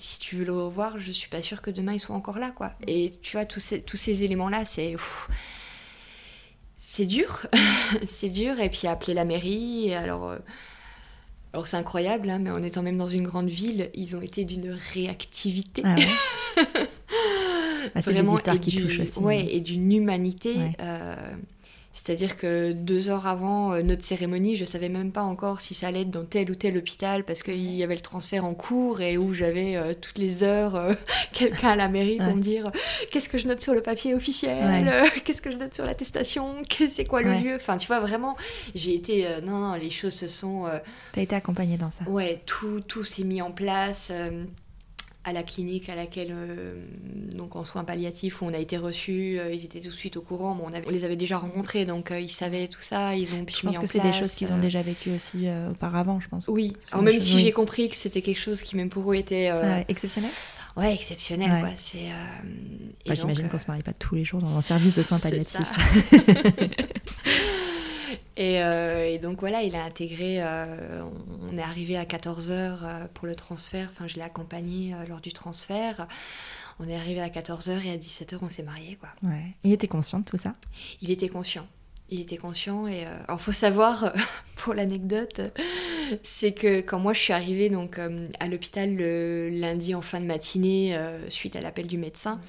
si tu veux le revoir, je suis pas sûre que demain ils soient encore là, quoi. Et tu vois, tous ces, tous ces éléments-là, c'est c'est dur, c'est dur. Et puis appeler la mairie, alors, euh, alors c'est incroyable, hein, mais en étant même dans une grande ville, ils ont été d'une réactivité. Ah bah, c'est Vraiment, des histoires qui touchent aussi. Ouais, et d'une humanité. Euh, c'est-à-dire que deux heures avant euh, notre cérémonie, je savais même pas encore si ça allait être dans tel ou tel hôpital parce qu'il y avait le transfert en cours et où j'avais euh, toutes les heures euh, quelqu'un à la mairie pour me dire qu'est-ce que je note sur le papier officiel, qu'est-ce que je note sur l'attestation, c'est quoi le lieu? Enfin, tu vois, vraiment, j'ai été. non, non, les choses se sont. T'as été accompagnée dans ça. Ouais, tout, tout s'est mis en place à la clinique à laquelle, euh, donc en soins palliatifs, où on a été reçus, euh, ils étaient tout de suite au courant, on, on, les avait déjà rencontrés, donc euh, ils savaient tout ça, ils ont Je pense que c'est des choses qu'ils ont déjà vécues aussi auparavant, je pense. Oui, Alors, même si j'ai compris que c'était quelque chose qui même pour eux était... exceptionnel Ouais, exceptionnel, quoi. C'est... J'imagine qu'on se marie pas tous les jours dans un service de soins palliatifs. Euh, et, donc voilà, il a intégré, euh, on est arrivé à 14h euh, pour le transfert, enfin je l'ai accompagné lors du transfert. On est arrivé à 14h et à 17h on s'est mariés. Quoi. Ouais. Il était conscient de tout ça? Il était conscient. Il était conscient et alors faut savoir pour l'anecdote, c'est que quand moi je suis arrivée donc à l'hôpital le lundi en fin de matinée suite à l'appel du médecin,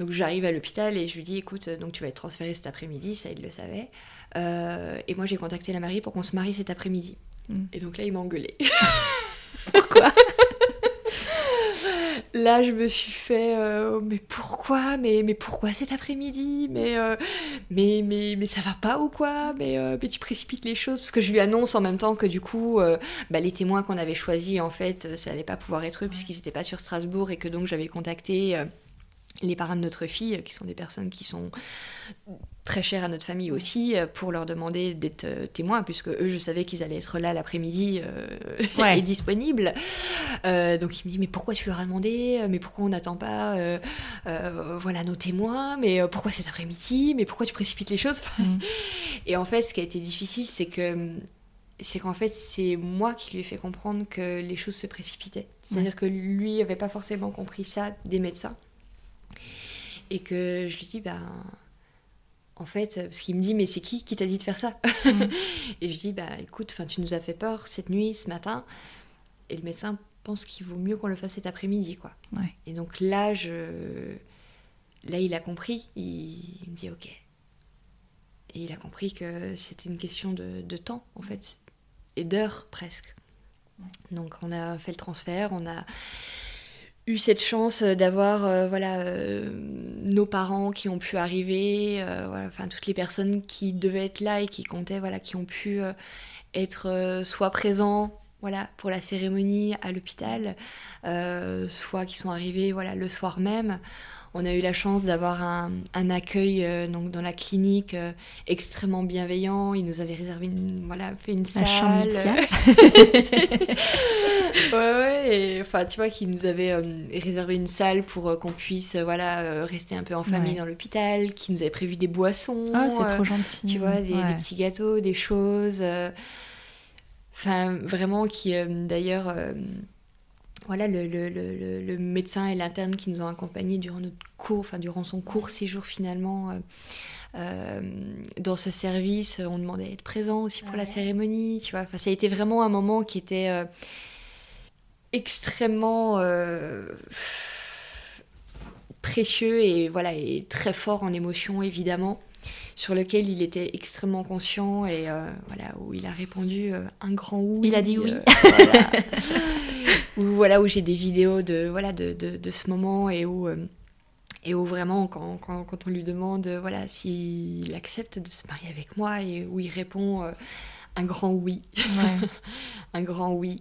donc j'arrive à l'hôpital et je lui dis écoute donc tu vas être transféré cet après-midi, ça il le savait. Euh, et moi, j'ai contacté la mairie pour qu'on se marie cet après-midi. Mm. Et donc là, il m'a engueulé. pourquoi? Là, je me suis fait, euh, mais pourquoi? Mais, mais pourquoi cet après-midi? Mais, euh, mais, mais, mais ça va pas ou quoi? Mais, mais tu précipites les choses Parce que je lui annonce en même temps que du coup, bah, les témoins qu'on avait choisis, en fait, ça allait pas pouvoir être eux puisqu'ils n'étaient pas sur Strasbourg et que donc j'avais contacté les parents de notre fille, qui sont des personnes qui sont très chères à notre famille aussi, euh, pour leur demander d'être euh, témoins, puisque eux, je savais qu'ils allaient être là l'après-midi euh, et disponibles. donc il me dit, mais pourquoi tu leur as demandé Mais pourquoi on n'attend pas voilà, nos témoins Mais pourquoi cet après-midi Mais pourquoi tu précipites les choses? Mm. Et en fait, ce qui a été difficile, c'est que c'est qu'en fait, c'est moi qui lui ai fait comprendre que les choses se précipitaient. C'est-à-dire que lui n'avait pas forcément compris ça des médecins. Et que je lui dis, ben, en fait, parce qu'il me dit, mais c'est qui qui t'a dit de faire ça mm. Et je dis, bah écoute, tu nous as fait peur cette nuit, ce matin. Et le médecin pense qu'il vaut mieux qu'on le fasse cet après-midi, quoi. Et donc là, je... là, il a compris. Il, me dit, ok. Et il a compris que c'était une question de, de, temps, en fait, et d'heures presque. Donc on a fait le transfert, on a eu cette chance d'avoir voilà nos parents qui ont pu arriver, enfin toutes les personnes qui devaient être là et qui comptaient, voilà, qui ont pu être soit présents voilà, pour la cérémonie à l'hôpital, soit qui sont arrivés voilà, le soir même. On a eu la chance d'avoir un, accueil euh, donc dans la clinique euh, extrêmement bienveillant. Ils nous avaient réservé une, voilà, fait une salle. chambre ouais, ouais. Et, enfin, tu vois, qu'ils nous avaient euh, réservé une salle pour qu'on puisse voilà, rester un peu en famille dans l'hôpital, qui nous avaient prévu des boissons. Ah, c'est trop gentil. Tu vois, des, des, petits gâteaux, des choses. Enfin, vraiment, qui d'ailleurs voilà, le, le, le, le, médecin et l'interne qui nous ont accompagnés durant notre cours, enfin durant son court séjour finalement euh, euh, dans ce service, on demandait d'être présent aussi pour la cérémonie, tu vois. Enfin, ça a été vraiment un moment qui était euh, extrêmement précieux et voilà et très fort en émotion évidemment sur lequel il était extrêmement conscient et voilà où il a répondu un grand oui. Il a dit oui. où, voilà, où j'ai des vidéos de, voilà, de, de, ce moment et où, euh, et où vraiment, quand, quand, quand, on lui demande euh, voilà, s'il accepte de se marier avec moi et où il répond euh, un grand oui. un grand oui.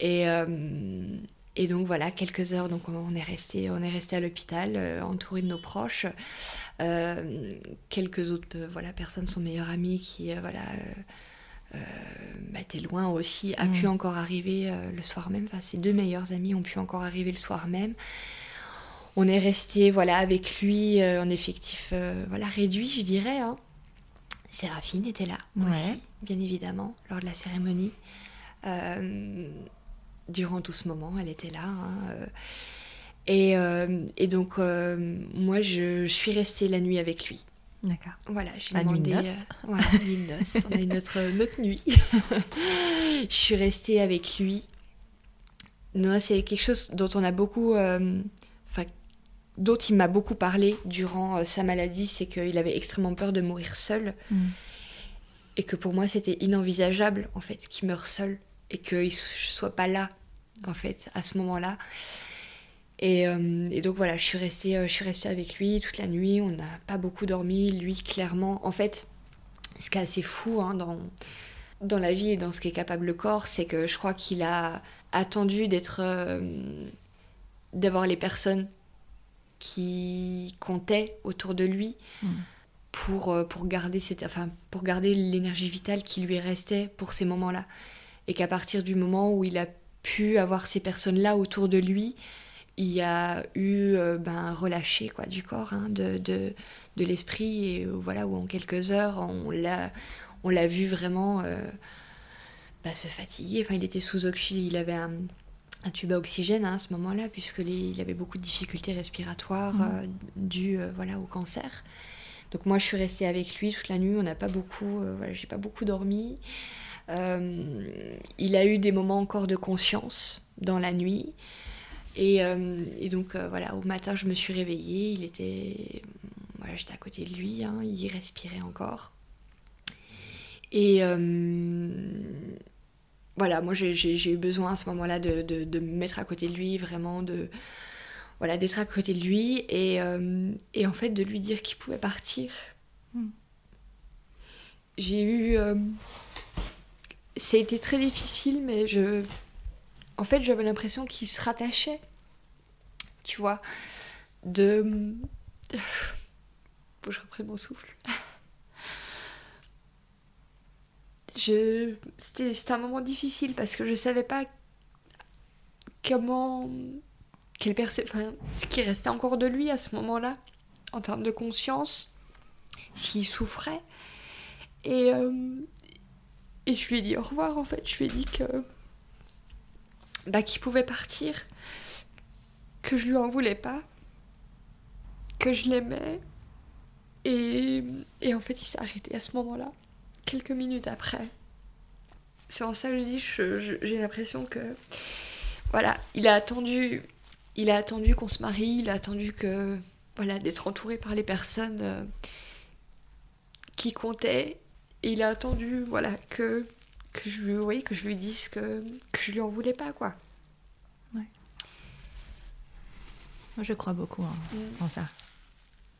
Et, et donc voilà, quelques heures, donc on est resté, on est resté à l'hôpital, entouré de nos proches. quelques autres voilà, personnes, son meilleur ami qui voilà, euh, bah, était loin aussi, a pu mm. encore arriver euh, le soir même. Enfin, ses deux meilleurs amis ont pu encore arriver le soir même. On est resté voilà, avec lui euh, en effectif voilà, réduit, je dirais. Hein. Séraphine était là aussi, bien évidemment, lors de la cérémonie. Durant tout ce moment, elle était là. Hein, et, et, donc, moi, je, suis restée la nuit avec lui. D'accord. Voilà, j'ai demandé. Nuit euh, voilà, nuit noce. On a eu notre, notre nuit. je suis restée avec lui. Non, c'est quelque chose dont on a beaucoup. Euh, enfin, dont il m'a beaucoup parlé durant euh, sa maladie, c'est qu'il avait extrêmement peur de mourir seul. Mm. Et que pour moi, c'était inenvisageable, en fait, qu'il meure seul. Et qu'il ne soit pas là, en fait, à ce moment-là. Euh, et, donc voilà, je suis, restée, euh, je suis restée avec lui toute la nuit. On n'a pas beaucoup dormi. Lui, clairement, en fait, ce qui est assez fou hein, dans, dans la vie et dans ce qu'est capable le corps, c'est que je crois qu'il a attendu d'être. Euh, d'avoir les personnes qui comptaient autour de lui. Mm. Pour, pour garder cette, enfin, pour garder l'énergie vitale qui lui restait pour ces moments-là et qu'à partir du moment où il a pu avoir ces personnes-là autour de lui, il y a eu euh, ben, un relâché quoi, du corps, hein, de, de, de l'esprit, et euh, voilà, où en quelques heures, on l'a, on l'a vu vraiment euh, bah, se fatiguer. Enfin, il était sous oxygène, il avait un, un tube à oxygène hein, à ce moment-là, puisqu'il avait beaucoup de difficultés respiratoires mmh. dues voilà, au cancer. Donc moi, je suis restée avec lui toute la nuit, on n'a pas beaucoup, voilà, j'ai pas beaucoup dormi. Il a eu des moments encore de conscience dans la nuit. Euh, et, donc euh, voilà, au matin, je me suis réveillée. Il était, voilà, j'étais à côté de lui. Hein, il respirait encore. Et euh, voilà, moi j'ai eu besoin à ce moment-là de, de, me mettre à côté de lui, vraiment de voilà d'être à côté de lui et, et, en fait de lui dire qu'il pouvait partir. Hmm. J'ai eu, ça a été très difficile, mais je en fait, j'avais l'impression qu'il se rattachait, tu vois, de... Faut que je reprenne mon souffle. Je... C'était un moment difficile parce que je savais pas comment... Quelle perce... enfin, ce qui restait encore de lui à ce moment-là, en termes de conscience, s'il souffrait. Et, euh, et je lui ai dit au revoir, en fait. Je lui ai dit que bah, qu'il pouvait partir, que je lui en voulais pas, que je l'aimais. Et, en fait, il s'est arrêté à ce moment-là, quelques minutes après. C'est en ça que je dis, j'ai l'impression que. Voilà, il a attendu, il a attendu qu'on se marie, il a attendu que. Voilà, d'être entouré par les personnes euh, qui comptaient. Et il a attendu, voilà, que que je lui, oui, que je lui dise que, que je lui en voulais pas, quoi. Moi, je crois beaucoup en, Mm. en ça.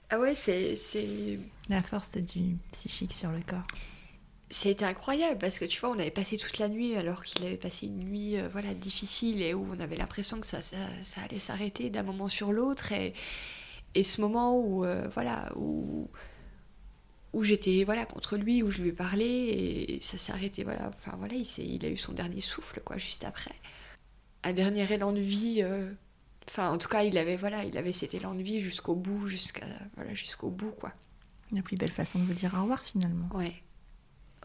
Ah ouais, c'est, c'est... La force du psychique sur le corps. C'était incroyable parce que tu vois, on avait passé toute la nuit alors qu'il avait passé une nuit euh, voilà, difficile et où on avait l'impression que ça, ça, ça allait s'arrêter d'un moment sur l'autre. Et, et ce moment où, euh, voilà, où, où j'étais voilà, contre lui, où je lui ai parlé et ça s'est arrêté. Voilà, enfin, voilà, il, il a eu son dernier souffle quoi, juste après. Un dernier élan de vie. euh, Enfin, en tout cas, il avait, voilà, il avait cet élan de vie jusqu'au bout, jusqu'à, voilà, jusqu'au bout, quoi. La plus belle façon de vous dire au revoir finalement. Ouais.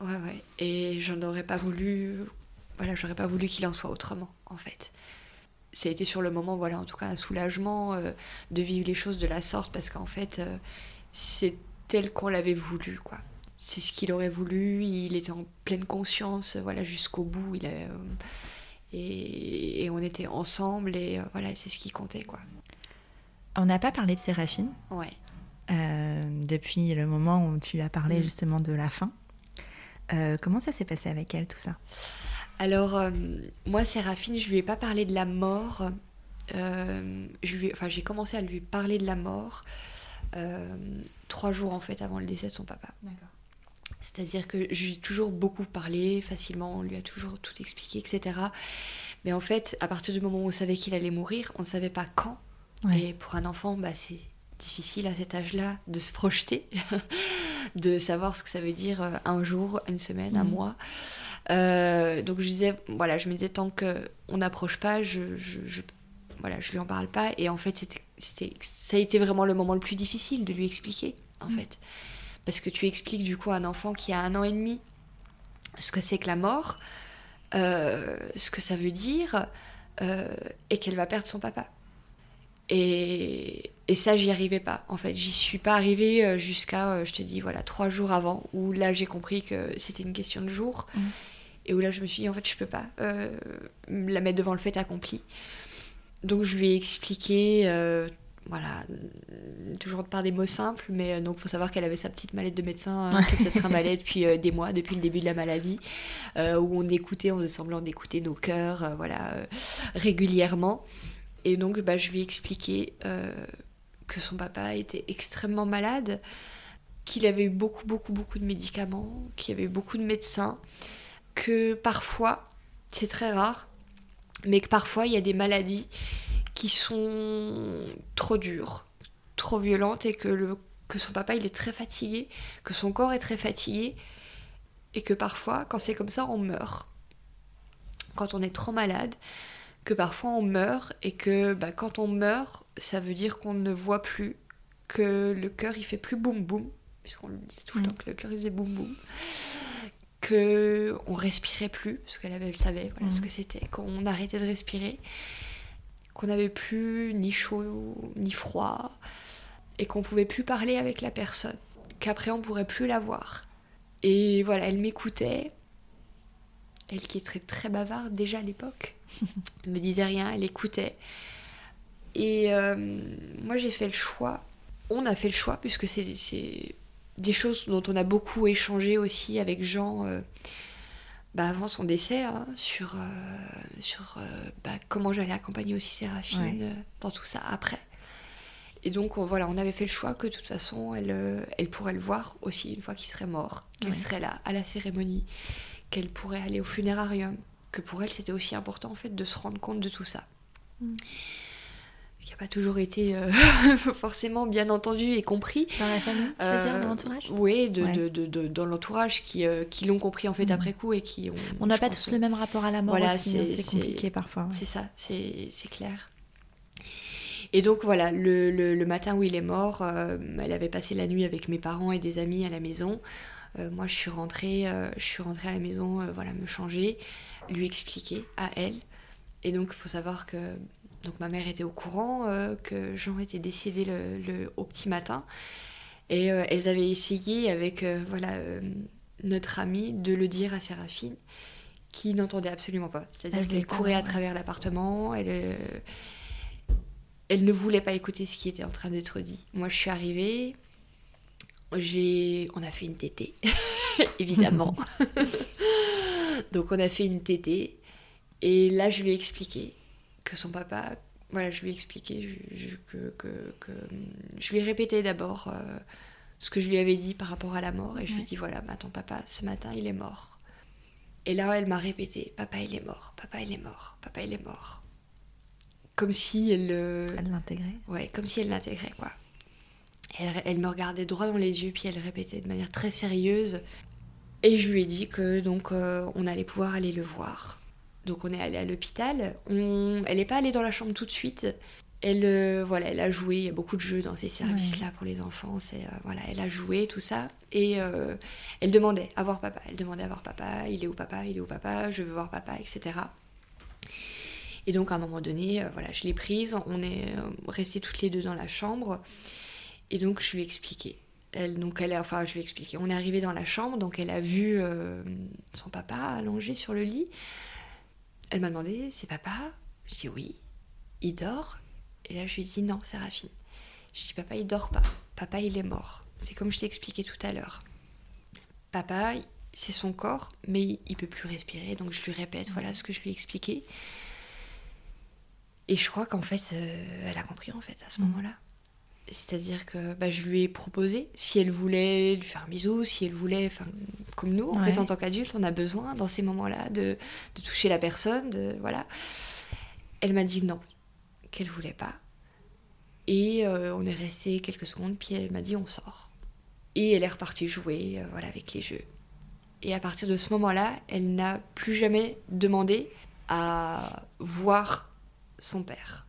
Ouais, ouais. Et j'en aurais pas voulu. Voilà, j'aurais pas voulu qu'il en soit autrement, en fait. Ça a été sur le moment, voilà, en tout cas, un soulagement euh, de vivre les choses de la sorte, parce qu'en fait, euh, c'est tel qu'on l'avait voulu, quoi. C'est ce qu'il aurait voulu, il était en pleine conscience, voilà, jusqu'au bout. Il a, euh, et, et on était ensemble, et euh, voilà, c'est ce qui comptait, quoi. On n'a pas parlé de Séraphine Ouais. euh, depuis le moment où tu as parlé Mm. justement de la fin. Euh, comment ça s'est passé avec elle, tout ça? Alors, euh, moi, Séraphine, je lui ai pas parlé de la mort. Je lui enfin, j'ai commencé à lui parler de la mort trois jours en fait avant le décès de son papa. D'accord. C'est-à-dire que je lui ai toujours beaucoup parlé, facilement, on lui a toujours tout expliqué, etc. Mais en fait, à partir du moment où on savait qu'il allait mourir, on ne savait pas quand. Et pour un enfant, bah, c'est difficile à cet âge-là de se projeter, de savoir ce que ça veut dire euh, un jour, une semaine, un Mhm. mois. Euh, donc je disais, voilà, je me disais tant que on n'approche pas, je, je, je- voilà, je lui en parle pas. Et en fait, c'était, ça a été vraiment le moment le plus difficile de lui expliquer, en Mhm. fait, parce que tu expliques du coup à un enfant qui a un an et demi ce que c'est que la mort, euh, ce que ça veut dire, euh, et qu'elle va perdre son papa. Et, et ça, j'y arrivais pas. En fait, j'y suis pas arrivée euh, jusqu'à, je te dis, voilà, trois jours avant, où là, j'ai compris que c'était une question de jour. Mm. Et où là, je me suis dit, en fait, je peux pas euh, la mettre devant le fait accompli. Donc, je lui ai expliqué, euh, voilà, toujours par des mots simples, mais euh, donc, faut savoir qu'elle avait sa petite mallette de médecin, hein, que ça se trimballait depuis euh, des mois, depuis le début de la maladie, euh, où on écoutait, on faisait semblant d'écouter nos cœurs, voilà, régulièrement. Et donc, bah, je lui ai expliqué que son papa était extrêmement malade, qu'il avait eu beaucoup, beaucoup, beaucoup de médicaments, qu'il y avait eu beaucoup de médecins, que parfois, c'est très rare, mais que parfois, il y a des maladies qui sont trop dures, trop violentes, et que, le, que son papa, il est très fatigué, que son corps est très fatigué, et que parfois, quand c'est comme ça, on meurt. Quand on est trop malade, que parfois on meurt et que bah, quand on meurt, ça veut dire qu'on ne voit plus, que le cœur il fait plus boum boum, puisqu'on le disait tout le Mm. temps que le cœur il faisait boum boum, que on respirait plus, parce qu'elle avait, elle savait voilà, ce Mm. que c'était, qu'on arrêtait de respirer, qu'on n'avait plus ni chaud ni froid, et qu'on pouvait plus parler avec la personne, qu'après on pourrait plus la voir. Et voilà, elle m'écoutait, elle qui est très très bavarde déjà à l'époque, elle me disait rien, elle écoutait. Et euh, moi j'ai fait le choix, on a fait le choix, puisque c'est des choses dont on a beaucoup échangé aussi avec Jean euh, bah, avant son décès, hein, sur, euh, sur euh, bah, comment j'allais accompagner aussi Séraphine Ouais. dans tout ça après. Et donc on- voilà, on avait fait le choix que de toute façon, elle, elle pourrait le voir aussi une fois qu'il serait mort, qu'elle Ouais. serait là à la cérémonie, qu'elle pourrait aller au funérarium, que pour elle c'était aussi important en fait de se rendre compte de tout ça. Mm. Qui n'a pas toujours été euh, forcément bien entendu et compris. Dans la famille, tu veux dire, Euh, dans l'entourage? Oui, de, Ouais. de- de- de- dans l'entourage qui, euh, qui l'ont compris en fait Mhm. après coup et qui ont. On n'a pas tous le même rapport à la mort Voilà, aussi, hein, c'est- compliqué parfois. C'est ça, c'est c'est clair. Et donc voilà, le, le- le matin où il est mort, euh, elle avait passé la nuit avec mes parents et des amis à la maison. Moi, je suis rentrée, je suis rentrée à la maison, voilà, me changer, lui expliquer à elle. Et donc, il faut savoir que donc ma mère était au courant euh, que Jean était décédé le, le- au petit matin. Et euh, elles avaient essayé avec euh, voilà notre amie de le dire à Séraphine, qui n'entendait absolument pas. C'est-à-dire qu'elle courait à travers l'appartement. Elle, elle ne voulait pas écouter ce qui était en train d'être dit. Moi, je suis arrivée. J'ai, on a fait une tétée, évidemment. Donc, on a fait une tétée. Et là, je lui ai expliqué que son papa, voilà, je lui ai expliqué, je, que, que, je lui ai répété d'abord euh, ce que je lui avais dit par rapport à la mort, et je lui ai dit voilà, bah, ton papa, ce matin, il est mort. Et là, elle m'a répété papa, il est mort, papa, il est mort, papa, il est mort. Comme si elle. Elle l'intégrait. Ouais, comme si elle l'intégrait, quoi. Elle, elle, me regardait droit dans les yeux, puis elle répétait de manière très sérieuse. Et je lui ai dit que donc euh, on allait pouvoir aller le voir. Donc on est allé à l'hôpital. On... Elle n'est pas allée dans la chambre tout de suite. Elle, euh, voilà, elle a joué. Il y a beaucoup de jeux dans ces services-là pour les enfants. C'est, euh, voilà, elle a joué tout ça. Et euh, elle demandait à voir papa. Elle demandait à voir papa. Il est où papa? Il est où papa? Je veux voir papa, etc. Et donc à un moment donné, voilà, je l'ai prise. On est restés toutes les deux dans la chambre. Et donc je lui ai expliqué. Elle, donc elle enfin, je lui ai expliqué. On est arrivé dans la chambre, donc elle a vu son papa allongé sur le lit. Elle m'a demandé, c'est papa? Je dis oui. Il dort? Et là, je lui ai dit non, Séraphine. Je dis papa, il dort pas. Papa, il est mort. C'est comme je t'ai expliqué tout à l'heure. Papa, c'est son corps, mais il peut plus respirer. Donc je lui répète, voilà ce que je lui ai expliqué. Et je crois qu'en fait, euh, elle a compris en fait à ce mm. moment-là. C'est-à-dire que bah, je lui ai proposé, si elle voulait lui faire un bisou, si elle voulait, enfin, comme nous, en fait, en tant qu'adulte, on a besoin dans ces moments-là de, de, toucher la personne, de, voilà. Elle m'a dit non, qu'elle voulait pas. Et euh, on est resté quelques secondes, puis elle m'a dit on sort. Et elle est repartie jouer, euh, voilà, avec les jeux. Et à partir de ce moment-là, elle n'a plus jamais demandé à voir son père.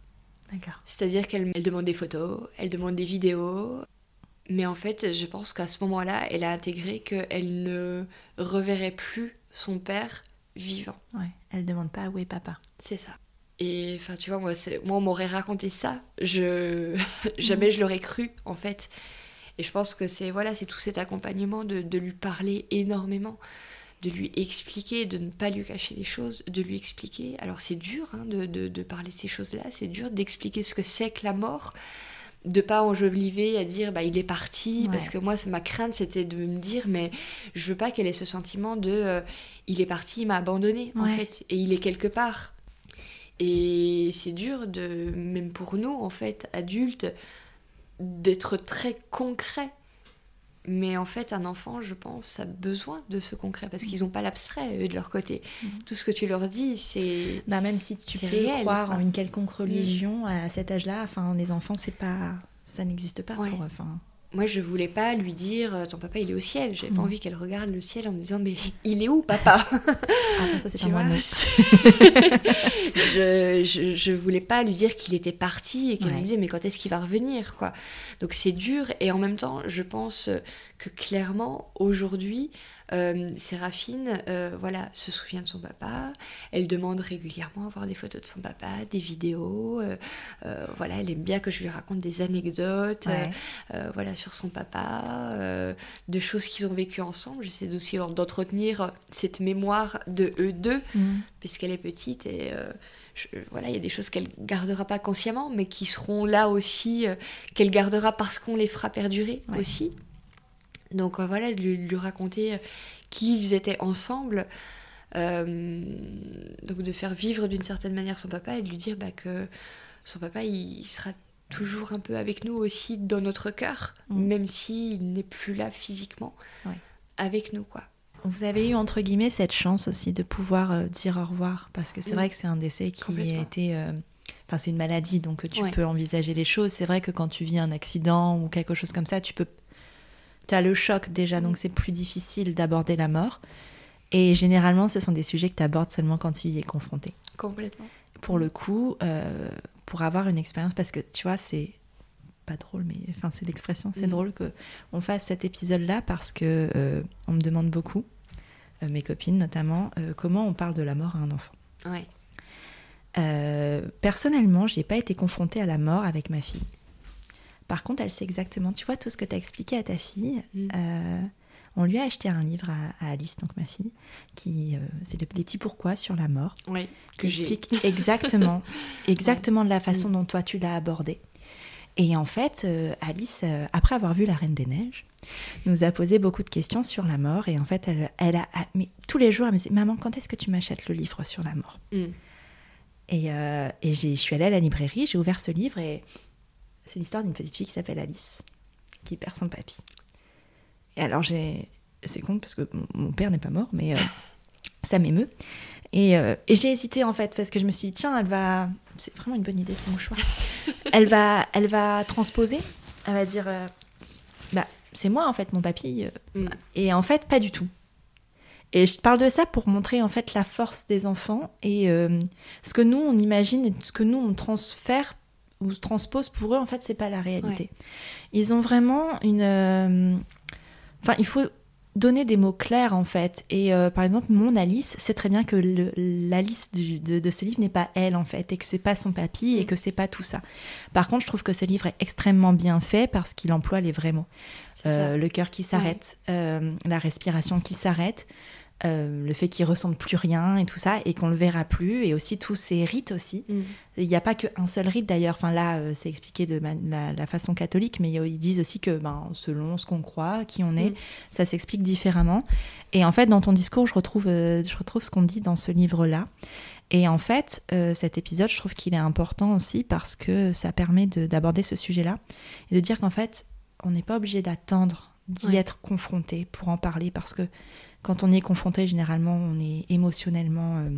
C'est-à-dire qu'elle demande des photos, elle demande des vidéos, mais en fait, je pense qu'à ce moment-là, elle a intégré qu'elle ne reverrait plus son père vivant. Ouais, elle demande pas où est papa. C'est ça. Et enfin, tu vois, moi, moi on m'aurait raconté ça, je jamais je l'aurais cru, en fait. Et je pense que c'est voilà, c'est tout cet accompagnement de, de lui parler énormément de lui expliquer, de ne pas lui cacher les choses, de lui expliquer. Alors c'est dur hein, de, de, parler de ces choses-là, c'est dur d'expliquer ce que c'est que la mort, de pas enjoliver à dire bah il est parti, parce que moi ma crainte c'était de me dire mais je veux pas qu'elle ait ce sentiment de euh, il est parti, il m'a abandonné en fait, et il est quelque part. Et c'est dur de même pour nous en fait adultes d'être très concret mais en fait, un enfant, je pense, a besoin de ce concret parce qu'ils n'ont pas l'abstrait de leur côté. Mhm. Tout ce que tu leur dis, c'est. Bah, même si tu peux croire en une quelconque religion à cet âge-là, enfin, les enfants, c'est pas, ça n'existe pas. Pour, enfin moi, je voulais pas lui dire euh, ton papa il est au ciel. J'avais pas mm. envie qu'elle regarde le ciel en me disant mais il est où papa Ah ça c'est pas moi. je, je, je, voulais pas lui dire qu'il était parti et qu'elle me disait mais quand est-ce qu'il va revenir quoi? Donc c'est dur et en même temps je pense que clairement aujourd'hui euh, Séraphine, euh, voilà, se souvient de son papa. Elle demande régulièrement à voir des photos de son papa, des vidéos. Euh, voilà, elle aime bien que je lui raconte des anecdotes, voilà, sur son papa, de choses qu'ils ont vécues ensemble. J'essaie aussi d'entretenir cette mémoire de eux deux, mm. puisqu'elle est petite et voilà, il y a des choses qu'elle gardera pas consciemment, mais qui seront là aussi, qu'elle gardera parce qu'on les fera perdurer aussi. Donc euh, voilà, de lui, raconter euh, qu'ils étaient ensemble, euh, donc de faire vivre d'une certaine manière son papa et de lui dire bah, que son papa il, sera toujours un peu avec nous aussi dans notre cœur, mm. même s'il n'est plus là physiquement avec nous quoi. Vous avez eu entre guillemets cette chance aussi de pouvoir dire au revoir parce que c'est vrai que c'est un décès qui a été Enfin, c'est une maladie, donc tu peux envisager les choses. C'est vrai que quand tu vis un accident ou quelque chose comme ça, tu peux tu as le choc déjà, donc c'est plus difficile d'aborder la mort. Et généralement, ce sont des sujets que tu abordes seulement quand tu y es confronté. Complètement. Pour le coup, euh, pour avoir une expérience, parce que tu vois, c'est pas drôle, mais enfin, c'est l'expression, c'est mm. drôle que on fasse cet épisode-là parce que euh, on me demande beaucoup, euh, mes copines notamment, comment on parle de la mort à un enfant. Ouais. personnellement, j'ai pas été confrontée à la mort avec ma fille. Par contre, elle sait exactement, tu vois, tout ce que tu as expliqué à ta fille. Mm. Euh, on lui a acheté un livre à, Alice, donc ma fille, qui euh, c'est le petit pourquoi sur la mort, oui, qui explique exactement, exactement de la façon mm. dont toi tu l'as abordé. Et en fait, euh, Alice, après avoir vu La Reine des Neiges, nous a posé beaucoup de questions sur la mort. Et en fait, elle, elle a, mais tous les jours, elle me dit Maman, quand est-ce que tu m'achètes le livre sur la mort? Mm. Et, euh, et je suis allée à la librairie, j'ai ouvert ce livre et c'est l'histoire d'une petite fille qui s'appelle Alice, qui perd son papy. Et alors j'ai... C'est con parce que mon père n'est pas mort, mais euh, ça m'émeut. Et, euh, et j'ai hésité en fait parce que je me suis dit tiens elle va c'est vraiment une bonne idée c'est mon choix elle va elle va transposer elle va dire euh, bah c'est moi en fait mon papy Mm. et en fait pas du tout et je parle de ça pour montrer en fait la force des enfants et ce que nous on imagine et ce que nous on transfère ou se transpose pour eux en fait c'est pas la réalité. Ils ont vraiment une euh, enfin il faut donner des mots clairs en fait. Et euh, par exemple mon Alice sait très bien que le- l'Alice du- de, de ce livre n'est pas elle en fait et que c'est pas son papy et Mm. que c'est pas tout ça. Par contre je trouve que ce livre est extrêmement bien fait parce qu'il emploie les vrais mots. Euh, le cœur qui s'arrête, euh, la respiration qui s'arrête, euh, le fait qu'il ressente plus rien et tout ça, et qu'on le verra plus, et aussi tous ces rites aussi. Mm. Il n'y a pas qu'un seul rite d'ailleurs. Enfin là, euh, c'est expliqué de ma- la, la façon catholique, mais ils disent aussi que ben, selon ce qu'on croit, qui on est, Mm. ça s'explique différemment. Et en fait, dans ton discours, je retrouve, euh, je retrouve ce qu'on dit dans ce livre-là. Et en fait, euh, cet épisode, je trouve qu'il est important aussi parce que ça permet de- d'aborder ce sujet-là et de dire qu'en fait, on n'est pas obligé d'attendre d'y Ouais. être confronté pour en parler parce que quand on y est confronté, généralement, on est émotionnellement euh,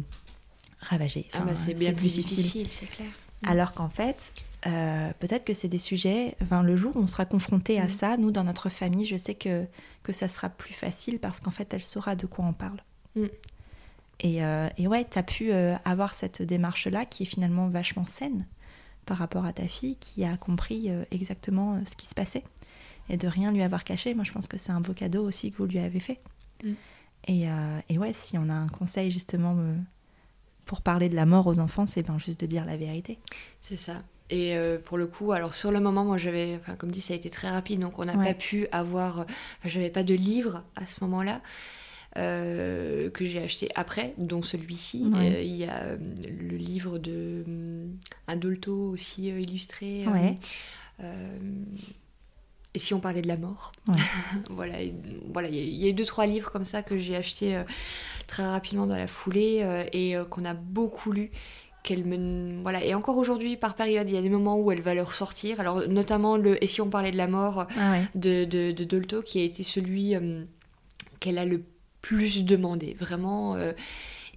ravagé. Ah bah, c'est bien plus difficile, c'est clair. alors qu'en fait, euh, peut-être que c'est des sujets, enfin, le jour où on sera confronté à Mhm. ça, nous, dans notre famille, je sais que, que ça sera plus facile parce qu'en fait, elle saura de quoi on parle. Mhm. Et, euh, et ouais, tu as pu euh, avoir cette démarche-là qui est finalement vachement saine par rapport à ta fille qui a compris euh, exactement euh, ce qui se passait et de rien lui avoir caché. Moi, je pense que c'est un beau cadeau aussi que vous lui avez fait. Et, euh, et ouais, si on a un conseil justement euh, pour parler de la mort aux enfants, c'est ben juste de dire la vérité. C'est ça. Et euh, pour le coup, alors sur le moment, moi j'avais, enfin comme dit, ça a été très rapide, donc on n'a Ouais. pas pu avoir, enfin j'avais pas de livre à ce moment-là. euh, que j'ai acheté après, dont celui-ci. Ouais. Euh, Il y a euh, le livre de hum, un Dolto aussi illustré. Ouais. Et si on parlait de la mort Ouais. Voilà, il y, a- il y a eu deux trois livres comme ça que j'ai achetés euh, très rapidement dans la foulée euh, et euh, qu'on a beaucoup lu. Qu'elle me voilà et encore aujourd'hui par période il y a des moments où elle va leur sortir alors notamment le et si on parlait de la mort Ah ouais. de, de, de Dolto qui a été celui qu'elle a le plus demandé vraiment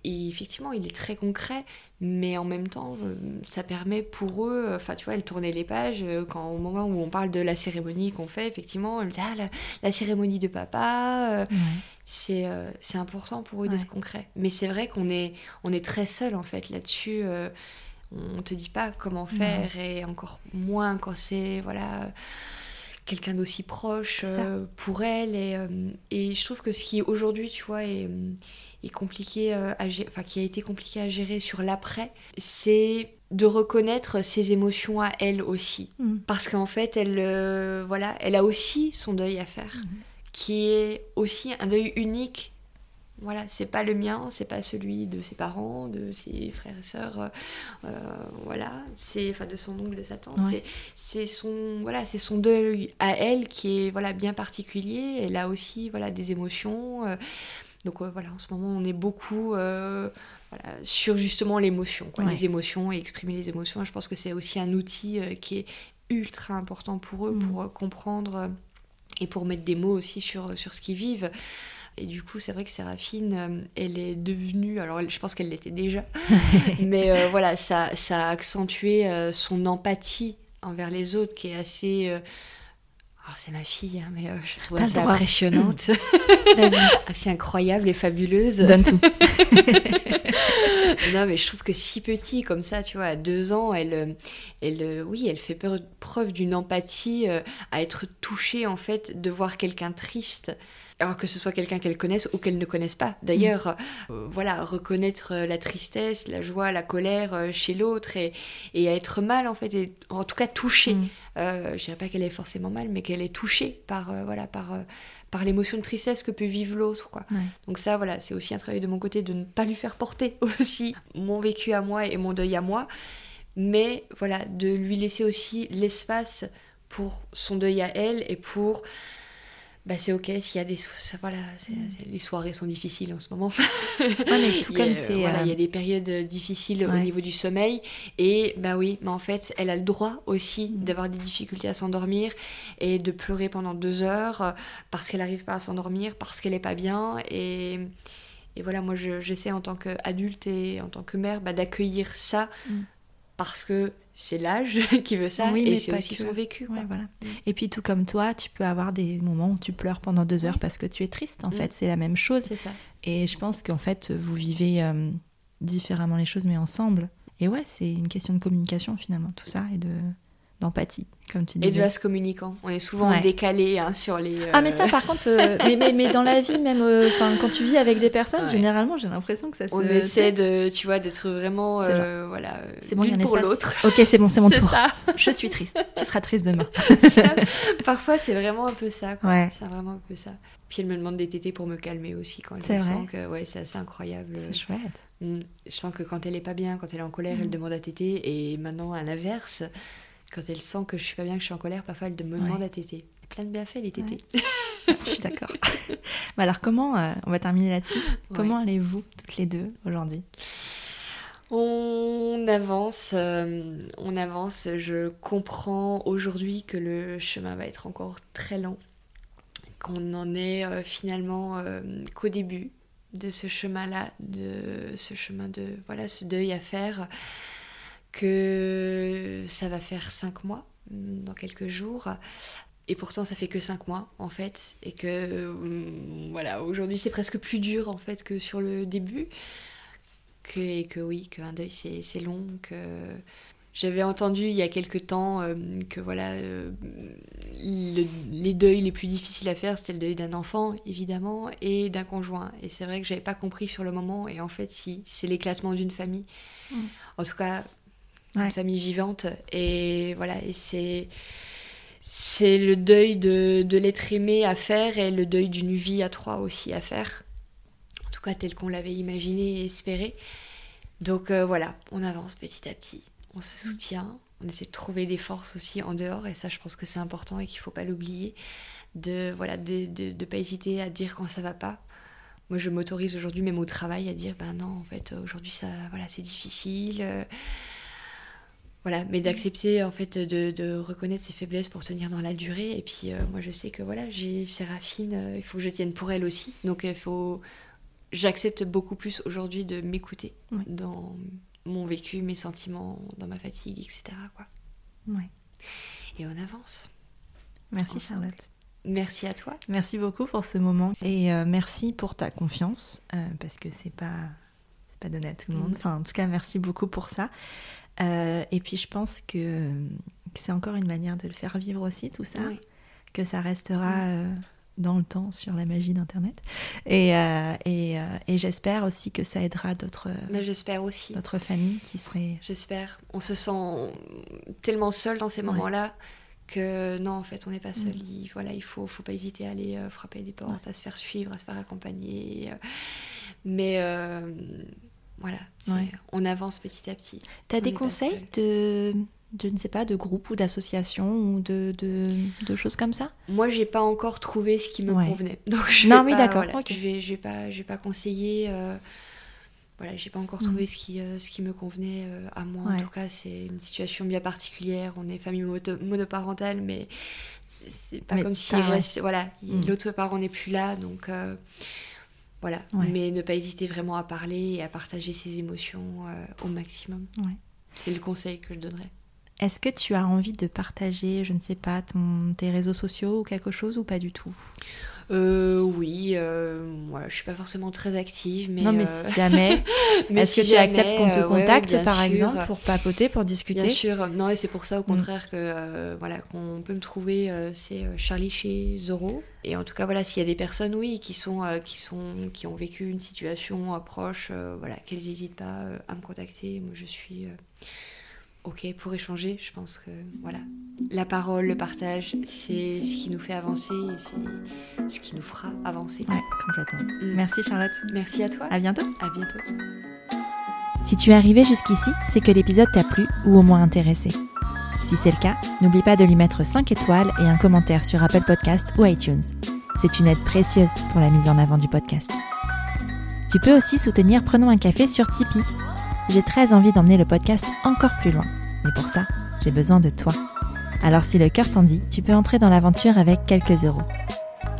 et effectivement il est très concret mais en même temps euh, ça permet pour eux euh, enfin tu vois elle tournait les pages euh, quand au moment où on parle de la cérémonie qu'on fait effectivement elle dit ah la, la cérémonie de papa Ouais. c'est euh, c'est important pour eux Ouais. d'être concret. Mais c'est vrai qu'on est, on est très seul en fait là-dessus. euh, on te dit pas comment faire et encore moins quand c'est voilà quelqu'un d'aussi proche euh, pour elle. Et, et je trouve que ce qui aujourd'hui, tu vois, est, est compliqué euh, à gérer, enfin qui a été compliqué à gérer sur l'après, c'est de reconnaître ses émotions à elle aussi. Mm. Parce qu'en fait, elle, euh, voilà, elle a aussi son deuil à faire, Mhm. qui est aussi un deuil unique. Voilà, c'est pas le mien, c'est pas celui de ses parents, de ses frères et sœurs, euh, voilà, c'est enfin de son oncle, de sa tante. Ouais. C'est c'est son voilà, c'est son deuil à elle qui est voilà bien particulier. Elle a aussi voilà des émotions. euh, donc euh, voilà, en ce moment, on est beaucoup euh, voilà, sur justement l'émotion, quoi, Ouais. les émotions et exprimer les émotions. Je pense que c'est aussi un outil euh, qui est ultra important pour eux, Mm. pour euh, comprendre et pour mettre des mots aussi sur, sur ce qu'ils vivent. Et du coup, c'est vrai que Séraphine, elle est devenue, alors je pense qu'elle l'était déjà, mais voilà, ça, ça a accentué son empathie envers les autres qui est assez... alors, c'est ma fille, hein, mais euh, je trouve assez droit. impressionnante, Vas-y, assez incroyable et fabuleuse. donne tout. non, mais je trouve que si petit comme ça, tu vois, à deux ans, elle, euh, elle, euh, oui, elle fait preuve d'une empathie euh, à être touchée en fait de voir quelqu'un triste. Alors que ce soit quelqu'un qu'elle connaisse ou qu'elle ne connaisse pas. D'ailleurs, euh, voilà, reconnaître euh, la tristesse, la joie, la colère euh, chez l'autre et, et être mal en fait, et en tout cas touchée. Mm. Euh, je dirais pas qu'elle est forcément mal, mais qu'elle est touchée par, euh, voilà, par, euh, par l'émotion de tristesse que peut vivre l'autre. quoi. Ouais. Donc ça, voilà, c'est aussi un travail de mon côté de ne pas lui faire porter aussi mon vécu à moi et mon deuil à moi, mais voilà, de lui laisser aussi l'espace pour son deuil à elle et pour bah c'est ok s'il y a des voilà les soirées sont difficiles en ce moment. Ouais, mais tout comme c'est voilà, il y a des périodes difficiles au niveau du sommeil. Et bah oui mais en fait elle a le droit aussi mm. d'avoir des difficultés à s'endormir et de pleurer pendant deux heures parce qu'elle n'arrive pas à s'endormir parce qu'elle est pas bien. Et et voilà moi j'essaie en tant qu'adulte et en tant que mère bah, d'accueillir ça mm. parce que c'est l'âge qui veut ça oui, et c'est aussi son vécu. voilà. Mm. Et puis tout comme toi, tu peux avoir des moments où tu pleures pendant deux heures parce que tu es triste. En mm. fait, c'est la même chose. Ça. Et je pense qu'en fait, vous vivez euh, différemment les choses, mais ensemble. Et ouais, c'est une question de communication finalement, tout ça, et de d'empathie, comme tu disais. Et de se communicant. On est souvent décalé hein, sur les. Ah, mais ça, euh, par contre, euh, mais, mais, dans la vie, même, euh, quand tu vis avec des personnes, généralement, j'ai l'impression que ça se. On essaie de, tu vois, d'être vraiment, voilà, c'est bon, pour l'autre. Ok, c'est bon, c'est mon tour. Ça. Je suis triste. tu seras triste demain. Parfois, c'est vraiment un peu ça. Quoi. C'est vraiment un peu ça. Puis elle me demande des tétés pour me calmer aussi quand elle sent que, ouais, c'est assez incroyable. C'est chouette. Mm. Je sens que quand elle est pas bien, quand elle est en colère, elle mm. demande à téter, et maintenant à l'inverse quand elle sent que je suis pas bien, que je suis en colère, parfois elle me demande à téter. Plein de bienfaits les tétés. je suis d'accord. alors comment, euh, on va terminer là-dessus, comment allez-vous toutes les deux aujourd'hui? On avance, euh, on avance. Je comprends aujourd'hui que le chemin va être encore très lent, qu'on n'en est euh, finalement qu'au début de ce chemin-là, de ce chemin de voilà, ce deuil à faire que ça va faire cinq mois mm, dans quelques jours. Et pourtant, ça fait que cinq mois, en fait. Et que, mm, voilà, aujourd'hui, c'est presque plus dur, en fait, que sur le début. Que, et que oui, qu'un deuil, c'est long. Que... J'avais entendu il y a quelques temps euh, que, voilà, euh, les deuils les plus difficiles à faire, c'était le deuil d'un enfant, évidemment, et d'un conjoint. Et c'est vrai que j'avais pas compris sur le moment. Et en fait, si, c'est l'éclatement d'une famille. Mm. En tout cas, une famille vivante. Et voilà, et c'est c'est le deuil de, de l'être aimé à faire et le deuil d'une vie à trois aussi à faire. En tout cas, tel qu'on l'avait imaginé et espéré. Donc euh, voilà, on avance petit à petit, on se soutient, on essaie de trouver des forces aussi en dehors, et ça, je pense que c'est important et qu'il ne faut pas l'oublier. De voilà, de, de, de, pas hésiter à dire quand ça va pas. Moi, je m'autorise aujourd'hui, même au travail, à dire ben non, en fait, aujourd'hui, ça, voilà, c'est difficile. Euh, voilà, mais d'accepter en fait de, reconnaître ses faiblesses pour tenir dans la durée. Et puis euh, moi je sais que voilà, j'ai Séraphine, euh, il faut que je tienne pour elle aussi. Donc il faut, j'accepte beaucoup plus aujourd'hui de m'écouter dans mon vécu, mes sentiments, dans ma fatigue, etc. Quoi. Ouais. Et on avance. Merci Charlotte. Merci à toi. Merci beaucoup pour ce moment et euh, merci pour ta confiance parce que c'est pas pas donné à tout le monde. Mm. Enfin en tout cas merci beaucoup pour ça. Euh, et puis je pense que, c'est encore une manière de le faire vivre aussi, tout ça, que ça restera euh, dans le temps sur la magie d'Internet. Et, euh, et, et j'espère aussi que ça aidera d'autres j'espère aussi d'autres familles qui seraient... J'espère. On se sent tellement seul dans ces moments-là. que non, en fait, on n'est pas seul. Mm. Il, voilà, il faut, faut pas hésiter à aller frapper des portes, à se faire suivre, à se faire accompagner. mais voilà, on avance petit à petit. Tu as des conseils de, je ne sais pas, de groupe ou d'association ou de, de, choses comme ça? Moi, j'ai pas encore trouvé ce qui me convenait. Donc je non, oui, d'accord. Je vais, je vais pas, je vais pas conseiller. Euh, voilà, j'ai pas encore trouvé mm. ce qui, euh, ce qui me convenait euh, à moi. En tout cas, c'est une situation bien particulière. On est famille monoparentale, mais c'est pas comme si voilà, mm. l'autre parent n'est plus là, donc. Voilà, mais ne pas hésiter vraiment à parler et à partager ses émotions euh, au maximum. C'est le conseil que je donnerais. Est-ce que tu as envie de partager, je ne sais pas, ton, tes réseaux sociaux ou quelque chose ou pas du tout? Euh, oui, euh, voilà, je suis pas forcément très active, mais non, mais euh, si jamais, est-ce que tu acceptes qu'on te euh, contacte par exemple pour papoter, pour discuter Bien sûr, non, et c'est pour ça au mm. contraire que voilà qu'on peut me trouver, c'est Charlie chez Zoro. Et en tout cas, voilà, s'il y a des personnes, oui, qui sont, qui sont, qui ont vécu une situation proche, voilà, qu'elles n'hésitent pas à me contacter. Moi, je suis ok pour échanger. Je pense que voilà, la parole, le partage, c'est ce qui nous fait avancer et c'est ce qui nous fera avancer. Ouais, complètement. Mm. Merci Charlotte. Merci à toi. À bientôt. À bientôt. Si tu es arrivé jusqu'ici, c'est que l'épisode t'a plu ou au moins intéressé. Si c'est le cas, n'oublie pas de lui mettre 5 étoiles et un commentaire sur Apple Podcast ou iTunes. C'est une aide précieuse pour la mise en avant du podcast. Tu peux aussi soutenir Prenons un café sur Tipeee. J'ai très envie d'emmener le podcast encore plus loin. Mais pour ça, j'ai besoin de toi. Alors si le cœur t'en dit, tu peux entrer dans l'aventure avec quelques euros.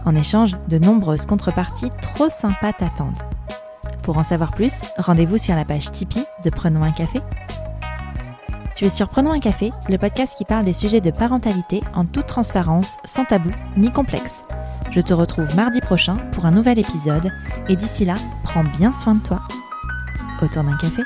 En échange, de nombreuses contreparties trop sympas t'attendent. Pour en savoir plus, rendez-vous sur la page Tipeee de Prenons un café. Tu es sur Prenons un café, le podcast qui parle des sujets de parentalité en toute transparence, sans tabou ni complexe. Je te retrouve mardi prochain pour un nouvel épisode et d'ici là, prends bien soin de toi. Autour d'un café